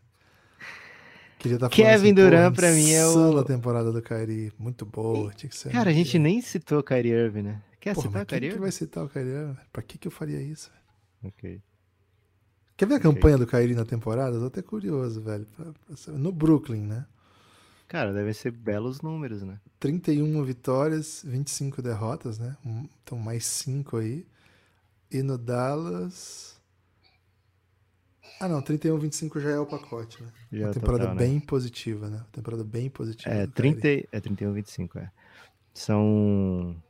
Queria estar tá Kevin assim, Durant, pra mim, é o. a temporada do Kairi. Muito boa. Tinha que ser. Cara, a gente nem citou o Kairi Irving, né? Quer Porra, citar o Kairi Irving? que vai citar o Kairi Irving? Pra que, que eu faria isso? Ok. Quer ver a okay. campanha do Kairi na temporada? Eu tô até curioso, velho. No Brooklyn, né? Cara, devem ser belos números, né? 31 vitórias, 25 derrotas, né? Então mais 5 aí. E no Dallas. Ah, não, 31, 25 já é o pacote, né? Já Uma é temporada total, né? bem positiva, né? Uma temporada bem positiva. É, 30, é 31, 25, é. São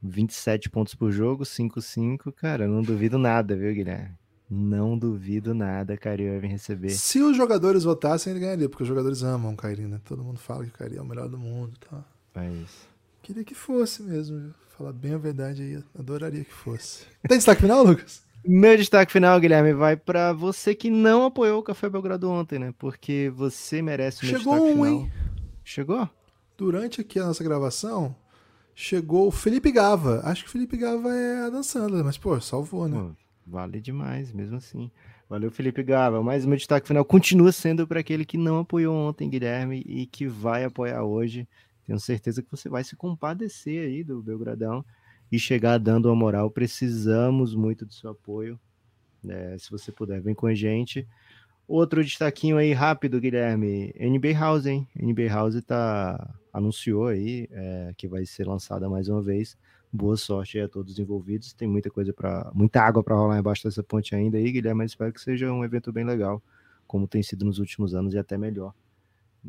27 pontos por jogo, 5-5. Cara, não duvido nada, viu, Guilherme? Não duvido nada Kyrie Irving receber. Se os jogadores votassem, ele ganharia, porque os jogadores amam o Kyrie, né? Todo mundo fala que o Kyrie é o melhor do mundo tá? Mas... Queria que fosse mesmo. Falar bem a verdade aí, adoraria que fosse. Tem destaque final, Lucas? Meu destaque final, Guilherme, vai para você que não apoiou o Café Belgrado ontem, né? Porque você merece o meu Chegou destaque um, final. Hein? Chegou? Durante aqui a nossa gravação, chegou o Felipe Gava. Acho que o Felipe Gava é a dançando, mas, pô, salvou, né? Pô, Vale demais, mesmo assim. Valeu, Felipe Gava. O meu destaque final continua sendo para aquele que não apoiou ontem, Guilherme, e que vai apoiar hoje. Tenho certeza que você vai se compadecer aí do Belgradão e chegar dando uma moral. Precisamos muito do seu apoio. Né? Se você puder, vem com a gente. Outro destaquinho aí rápido, Guilherme. NBA House, hein? NBA House tá, anunciou aí é, que vai ser lançada mais uma vez boa sorte a todos os envolvidos. Tem muita coisa para, muita água para rolar embaixo dessa ponte ainda aí, Guilherme, mas espero que seja um evento bem legal, como tem sido nos últimos anos e até melhor.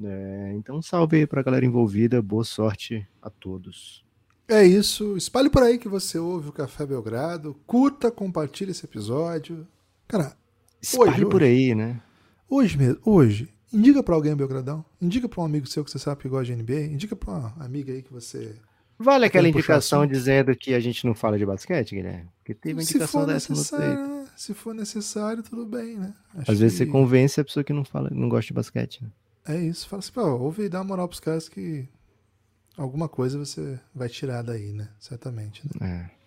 É, então, salve aí para a galera envolvida, boa sorte a todos. É isso. Espalhe por aí que você ouve o Café Belgrado. Curta, compartilhe esse episódio. Cara, espalhe hoje, por hoje, aí, né? Hoje mesmo, hoje, indica para alguém Belgradão. Indica para um amigo seu que você sabe que gosta de NBA. Indica para uma amiga aí que você Vale aquela indicação dizendo que a gente não fala de basquete, Guilherme? Porque teve uma indicação dessa no Twitter. Se for necessário, tudo bem, né? Acho Às vezes você convence a pessoa que não fala, não gosta de basquete. Né? É isso. Fala assim, pô, ouve e dá uma moral pros caras que alguma coisa você vai tirar daí, né? Certamente. Né? É.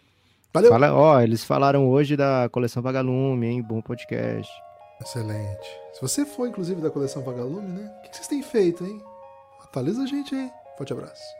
Valeu! Fala, ó, eles falaram hoje da coleção Vagalume, hein? Bom podcast. Excelente. Se você for, inclusive, da coleção Vagalume, né? O que vocês têm feito, hein? Atualiza a gente aí. Forte abraço.